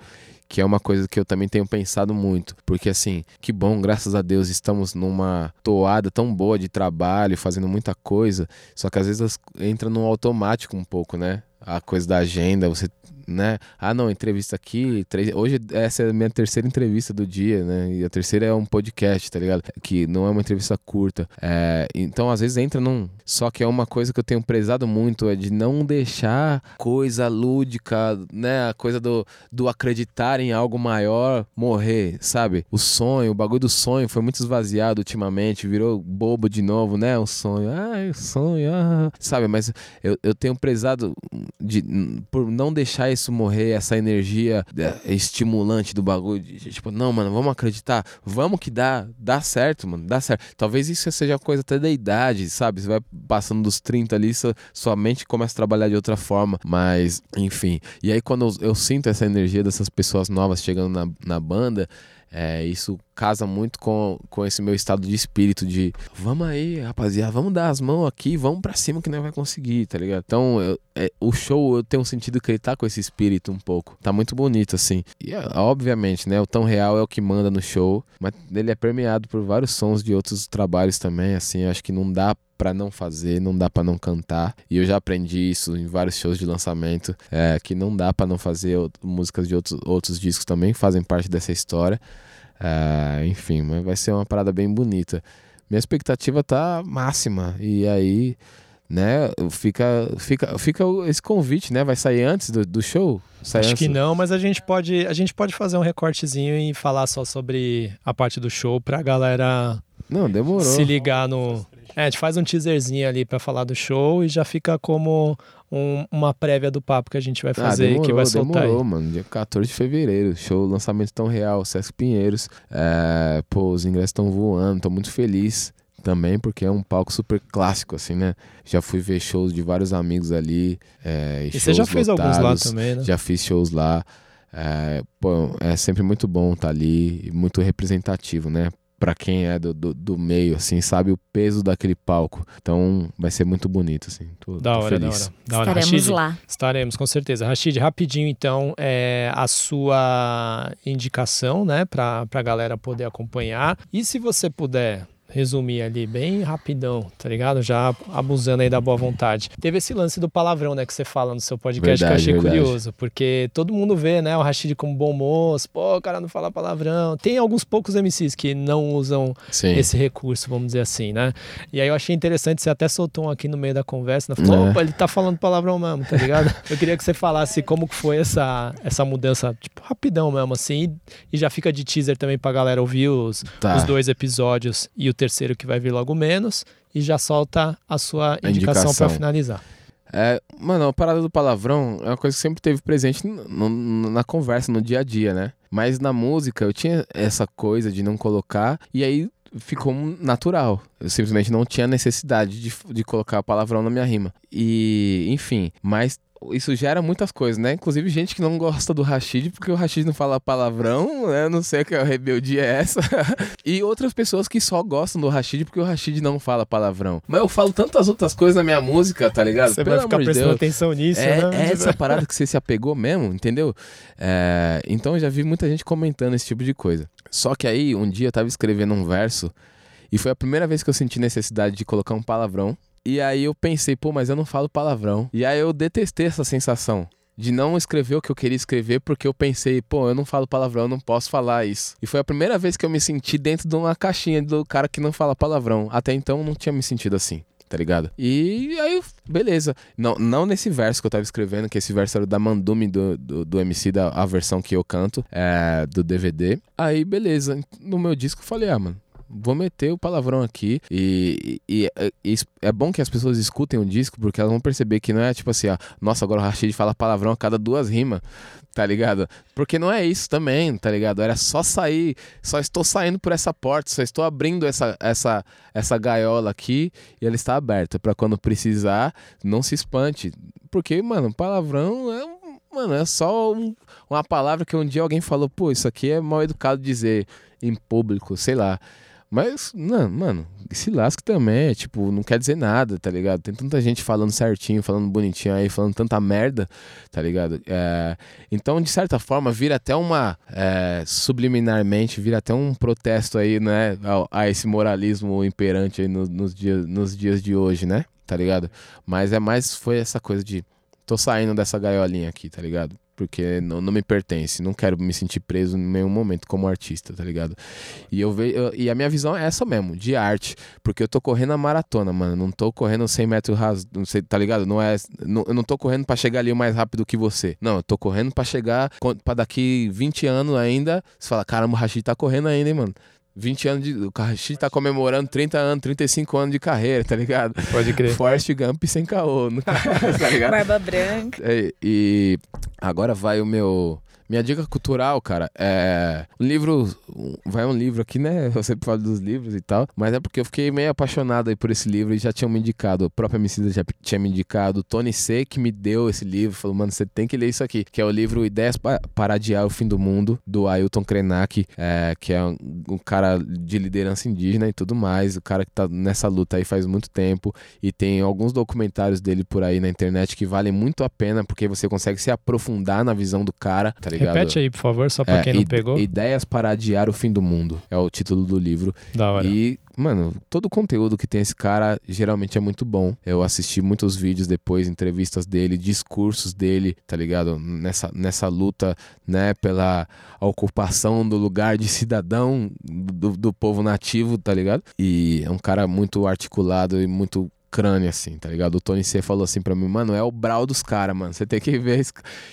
que é uma coisa que eu também tenho pensado muito, porque assim, que bom, graças a Deus estamos numa toada tão boa de trabalho, fazendo muita coisa, só que às vezes entra no automático um pouco, né? A coisa da agenda, você né? Ah, não, entrevista aqui. Três... Hoje essa é a minha terceira entrevista do dia, né? E a terceira é um podcast, tá ligado? Que não é uma entrevista curta. É... Então, às vezes entra num. Só que é uma coisa que eu tenho prezado muito, é de não deixar coisa lúdica, né? A coisa do, do acreditar em algo maior morrer, sabe? O sonho, o bagulho do sonho foi muito esvaziado ultimamente, virou bobo de novo, né? O sonho, ah, o sonho, ah. sabe? Mas eu, eu tenho prezado de, por não deixar isso morrer, essa energia é, estimulante do bagulho. De, tipo, não, mano, vamos acreditar, vamos que dá, dá certo, mano, dá certo. Talvez isso seja coisa até da idade, sabe? Você vai passando dos 30 ali, sua, sua mente começa a trabalhar de outra forma, mas, enfim. E aí, quando eu, eu sinto essa energia dessas pessoas novas chegando na, na banda, é, isso casa muito com, com esse meu estado de espírito de vamos aí, rapaziada, vamos dar as mãos aqui, vamos para cima que não vai conseguir, tá ligado? Então, eu, é, o show eu tenho sentido que ele tá com esse espírito um pouco. Tá muito bonito, assim. E, é, obviamente, né, o tão real é o que manda no show, mas ele é permeado por vários sons de outros trabalhos também, assim, acho que não dá para não fazer, não dá para não cantar. E eu já aprendi isso em vários shows de lançamento, é, que não dá para não fazer músicas de outros, outros discos também fazem parte dessa história. É, enfim, mas vai ser uma parada bem bonita. Minha expectativa tá máxima. E aí, né, fica, fica, fica esse convite, né? Vai sair antes do, do show? Sai Acho antes? que não, mas a gente pode, a gente pode fazer um recortezinho e falar só sobre a parte do show pra galera não, demorou. se ligar no, é, a gente faz um teaserzinho ali para falar do show e já fica como um, uma prévia do papo que a gente vai ah, fazer ah, demorou, que vai soltar demorou, aí. mano. Dia 14 de fevereiro, show, lançamento tão real, Sesc Pinheiros. É, pô, os ingressos estão voando, tô muito feliz também, porque é um palco super clássico, assim, né? Já fui ver shows de vários amigos ali. É, e, e você já fez lotados, alguns lá também, né? Já fiz shows lá. É, pô, é sempre muito bom estar tá ali, muito representativo, né? Para quem é do, do, do, meio, assim, sabe o peso daquele palco. Então vai ser muito bonito, assim. Tô, da, tô hora, feliz. da hora, da hora. Estaremos Rashid, lá. Estaremos, com certeza. Rashid, rapidinho então, é, a sua indicação, né, para a galera poder acompanhar. E se você puder resumir ali bem rapidão, tá ligado? Já abusando aí da boa vontade. Teve esse lance do palavrão, né, que você fala no seu podcast verdade, que eu achei verdade. curioso, porque todo mundo vê, né, o Rashid como bom moço, pô, o cara não fala palavrão. Tem alguns poucos MCs que não usam Sim. esse recurso, vamos dizer assim, né? E aí eu achei interessante, você até soltou um aqui no meio da conversa, né? Falou, É. opa, ele tá falando palavrão mesmo, tá ligado? eu queria que você falasse como que foi essa, essa mudança, tipo, rapidão mesmo, assim, e, e já fica de teaser também pra galera ouvir os, Tá. os dois episódios e o terceiro que vai vir logo menos, e já solta a sua indicação pra finalizar. É, mano, a parada do palavrão é uma coisa que sempre teve presente no- no- na conversa, no dia a dia, né? Mas na música eu tinha essa coisa de não colocar e aí ficou natural. Eu simplesmente não tinha necessidade de, de colocar palavrão na minha rima. E, enfim, mas isso gera muitas coisas, né? Inclusive gente que não gosta do Rashid porque o Rashid não fala palavrão, né? Não sei que rebeldia é essa. e outras pessoas que só gostam do Rashid porque o Rashid não fala palavrão. Mas eu falo tantas outras coisas na minha música, tá ligado? Você Pelo vai ficar prestando Deus. atenção nisso, É, né? é essa parada que você se apegou mesmo, entendeu? É, então eu já vi muita gente comentando esse tipo de coisa. Só que aí, um dia eu tava escrevendo um verso e foi a primeira vez que eu senti necessidade de colocar um palavrão. E aí eu pensei, pô, mas eu não falo palavrão. E aí eu detestei essa sensação. De não escrever o que eu queria escrever, porque eu pensei, pô, eu não falo palavrão, eu não posso falar isso. E foi a primeira vez que eu me senti dentro de uma caixinha do cara que não fala palavrão. Até então eu não tinha me sentido assim tá ligado? E aí, beleza. Não, não nesse verso que eu tava escrevendo, que esse verso era da Mandume do, do, do MC, da a versão que eu canto, é, do DVD. Aí, beleza. No meu disco eu falei, ah, mano. Vou meter o palavrão aqui e, e- e- e é bom que as pessoas escutem o disco porque elas vão perceber que não é tipo assim, ó, nossa, agora o Rashid fala palavrão a cada duas rimas, tá ligado? Porque não é isso também, tá ligado? Era só sair, só estou saindo por essa porta, só estou abrindo essa, essa, essa gaiola aqui e ela está aberta pra quando precisar, não se espante. Porque, mano, palavrão é um. Mano, é só um- uma palavra que um dia alguém falou, pô, isso aqui é mal educado dizer em público, sei lá. Mas, não, mano, se lasque também, é, tipo, não quer dizer nada, tá ligado? Tem tanta gente falando certinho, falando bonitinho aí, falando tanta merda, tá ligado? É, então, de certa forma, vira até uma. é, subliminarmente, vira até um protesto aí, né? A, a esse moralismo imperante aí no- nos, dias, nos dias de hoje, né? Tá ligado? Mas é mais. Foi essa coisa de. Tô saindo dessa gaiolinha aqui, tá ligado? Porque não, não me pertence, não quero me sentir preso em nenhum momento como artista, tá ligado? E eu vejo. E a minha visão é essa mesmo, de arte. Porque eu tô correndo a maratona, mano. Não tô correndo 100 metros rasos, não sei, tá ligado? Não é. não- eu não tô correndo pra chegar ali mais rápido que você. Não, eu tô correndo pra chegar. Pra daqui 20 anos ainda. Você fala, caramba, o Rashid tá correndo ainda, hein, mano? 20 anos de. O Rashid tá comemorando 30 anos, 35 anos de carreira, tá ligado? Pode crer. Forrest Gump sem caô, não- tá ligado? Barba branca. É, e agora vai o meu. Minha dica cultural, cara, é. Um livro. vai um livro aqui, né? Eu sempre falo dos livros e tal. Mas é porque eu fiquei meio apaixonado aí por esse livro e já tinham me indicado. O próprio Emicida já tinha me indicado. Tony C que me deu esse livro. Falou, mano, você tem que ler isso aqui. Que é o livro Ideias Pa- para Adiar o Fim do Mundo, do Ailton Krenak, é, que é um, um cara de liderança indígena e tudo mais. O cara que tá nessa luta aí faz muito tempo. E tem alguns documentários dele por aí na internet que valem muito a pena, porque você consegue se aprofundar na visão do cara, tá ligado? Repete aí, por favor, só pra É, quem não pegou. Ideias para adiar o fim do mundo. É o título do livro. Da hora. E, mano, todo o conteúdo que tem esse cara geralmente é muito bom. Eu assisti muitos vídeos depois, entrevistas dele, discursos dele, tá ligado? Nessa, nessa luta, né, pela ocupação do lugar de cidadão do, do povo nativo, tá ligado? E é um cara muito articulado e muito crânio, assim, tá ligado? O Tony C falou assim pra mim, mano, é o brau dos caras, mano. Você tem que ver isso.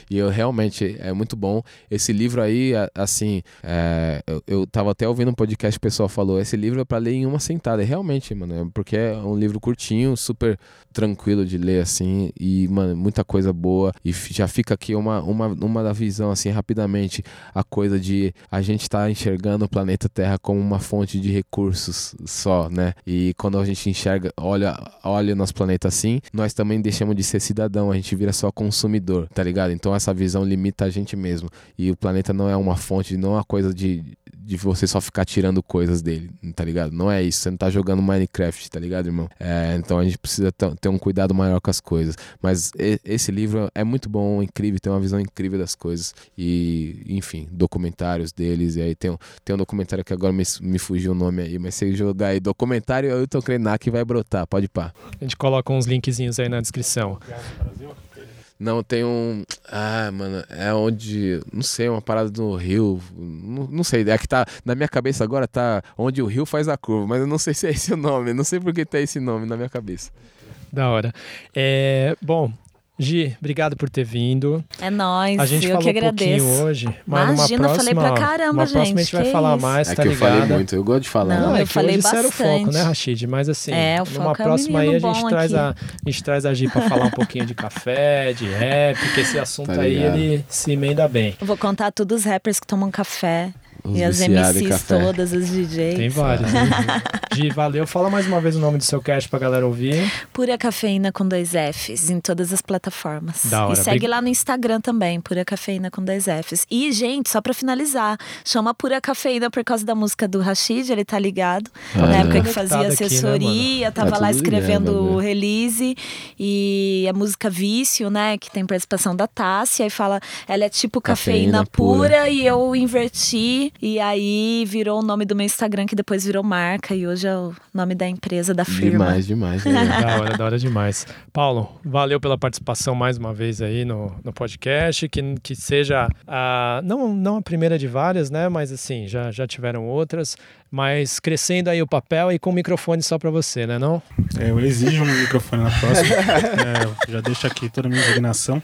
E eu realmente, é muito bom. Esse livro aí, assim, é, eu, eu tava até ouvindo um podcast o pessoal falou, esse livro é pra ler em uma sentada. E realmente, mano, é porque é um livro curtinho, super tranquilo de ler, assim, e, mano, muita coisa boa. E já fica aqui uma, uma, uma da visão, assim, rapidamente, a coisa de a gente tá enxergando o planeta Terra como uma fonte de recursos só, né? E quando a gente enxerga, olha, olha nosso planeta assim, nós também deixamos de ser cidadão, a gente vira só consumidor, tá ligado? Então essa visão limita a gente mesmo. E o planeta não é uma fonte, não é uma coisa de, de você só ficar tirando coisas dele, tá ligado? Não é isso, você não tá jogando Minecraft, tá ligado, irmão? É, então a gente precisa ter um cuidado maior com as coisas. Mas esse livro é muito bom, incrível, tem uma visão incrível das coisas. E, enfim, documentários deles. E aí tem, tem um documentário que agora me, me fugiu o nome aí, mas se jogar aí documentário, eu tô crendo que vai brotar, pode pá. A gente coloca uns linkzinhos aí na descrição. Não, tem um. Ah, mano, é onde. Não sei, uma parada do rio. Não, não sei, é que tá. Na minha cabeça agora tá onde o rio faz a curva, mas eu não sei se é esse o nome. Não sei por que tem esse nome na minha cabeça. Da hora. É, bom, Gi, obrigado por ter vindo. É nóis, a gente eu falou que agradeço. Um pouquinho hoje, mas Imagina, numa próxima, falei pra caramba, uma gente. próxima a gente vai que falar isso? mais, É tá que eu ligado? falei muito, eu gosto de falar. Não, é eu que falei hoje isso era o foco, bastante. né, Rashid? Mas assim, É, o numa foco é próxima aí a gente traz aqui. a, a gente traz a Gi pra falar um pouquinho de café, de rap, porque esse assunto Tá aí ele se emenda bem. Eu vou contar todos os rappers que tomam café. Os e as MCs café. todas, os DJs. Tem vários. Né? Gi, valeu. Fala mais uma vez o nome do seu cast pra galera ouvir. Pura Cafeína com dois Fs em todas as plataformas. Da hora. E segue Bri- lá no Instagram também, Pura Cafeína com dois Fs. E, gente, só pra finalizar, chama Pura Cafeína por causa da música do Rashid, ele tá ligado. Ah, Na é. época que Conectado fazia aqui, né, assessoria, tava Tá lá escrevendo ligado, o né? release. E a música Vício, né, que tem participação da Tássia, e fala, ela é tipo cafeína, Cafeína pura. pura, e eu inverti, e aí virou o nome do meu Instagram, que depois virou marca, e hoje é o nome da empresa, da firma. Demais, demais. né? Da hora, da hora demais. Paulo, valeu pela participação mais uma vez aí no, no podcast. Que, que seja a, não, não a primeira de várias, né? Mas assim, já, já tiveram outras. Mas crescendo aí o papel e com o microfone só pra você, né? Não? É, eu exijo um microfone na próxima. É, já deixo aqui toda a minha indignação.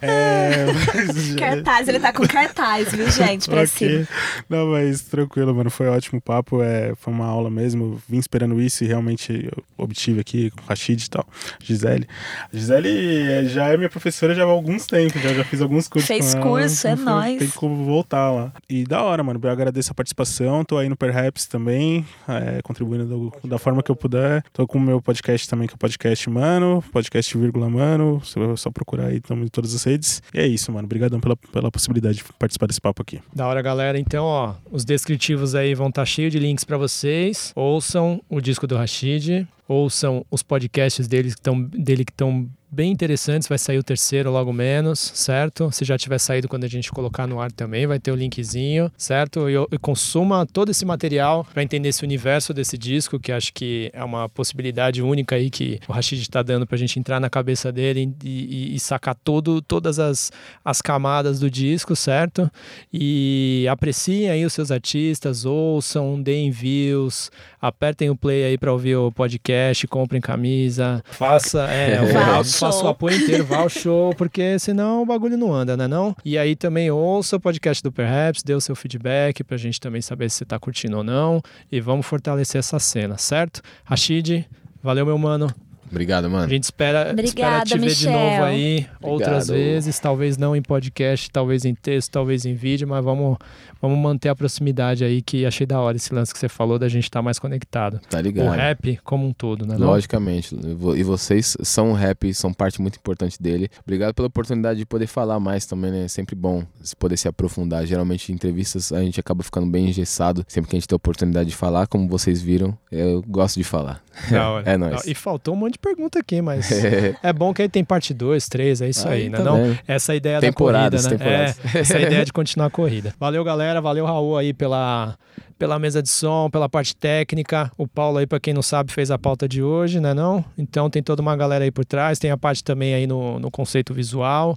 É, já- Cartaz, ele tá com cartaz, viu, gente? Pra cima. Ok. Não, mas tranquilo, mano. Foi um ótimo papo. É, foi uma aula mesmo. Vim esperando isso e realmente obtive aqui com o Rashid e tal. Gisele. A Gisele é, já é minha professora já há alguns tempos. Já, já fiz alguns cursos. Fez com ela. curso, é nóis. Tem que voltar lá. E da hora, mano. Eu agradeço a participação. Tô aí no Perhaps também, é, contribuindo do- da forma que eu puder. Tô com o meu podcast também, que é o podcast Mano, podcast vírgula Mano. Só, só procurar aí estamos em todas as redes. E é isso, mano. Obrigadão pela, pela possibilidade de participar desse papo aqui. Da hora, galera. Então, ó, os descritivos aí vão estar cheios de links pra vocês. Ouçam o disco do Rashid, ouçam os podcasts deles que tão, dele que estão bem interessantes. Vai sair o terceiro logo menos, certo? Se já tiver saído quando a gente colocar no ar também, vai ter o linkzinho, certo? E, e consuma todo esse material para entender esse universo desse disco, que acho que é uma possibilidade única aí que o Rashid está dando pra gente entrar na cabeça dele e, e- e sacar todo, todas as, as camadas do disco, certo? E apreciem aí os seus artistas, ouçam, deem views, apertem o play aí para ouvir o podcast, comprem camisa, faça, é, o- Faça o apoio inteiro, vá ao show, porque senão o bagulho não anda, né não? E aí também ouça o podcast do Perhaps, dê o seu feedback pra gente também saber se você tá curtindo ou não e vamos fortalecer essa cena, certo? Rashid, valeu meu mano. Obrigado, A mano. gente espera, espera Obrigada, te ver de Michel. novo aí outras Obrigado. vezes, talvez não em podcast, talvez em texto, talvez em vídeo, mas vamos, vamos manter a proximidade aí, que achei da hora esse lance que você falou da gente estar mais conectado. Tá O ligado? rap como um todo, né? não? Logicamente. E vocês são um rap, são parte muito importante dele. Obrigado pela oportunidade de poder falar mais também, né? É sempre bom se poder se aprofundar. Geralmente em entrevistas a gente acaba ficando bem engessado. Sempre que a gente tem a oportunidade de falar, como vocês viram, eu gosto de falar. Da hora. É nóis. E faltou um monte de pergunta aqui, mas é bom que aí tem parte 2, 3, é isso aí, né? tá Não? vendo? Essa é a ideia Temporadas, da corrida, né? temporadas. É, essa é a ideia de continuar a corrida. Valeu, galera. Valeu, Raul, aí pela, pela mesa de som, pela parte técnica. O Paulo aí, pra quem não sabe, fez a pauta de hoje, né não? Então tem toda uma galera aí por trás. Tem a parte também aí no, no conceito visual.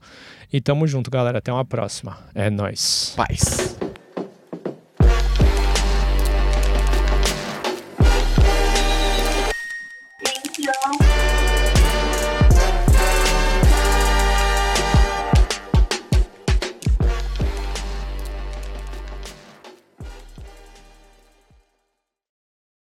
E tamo junto, galera. Até uma próxima. É nóis. Paz.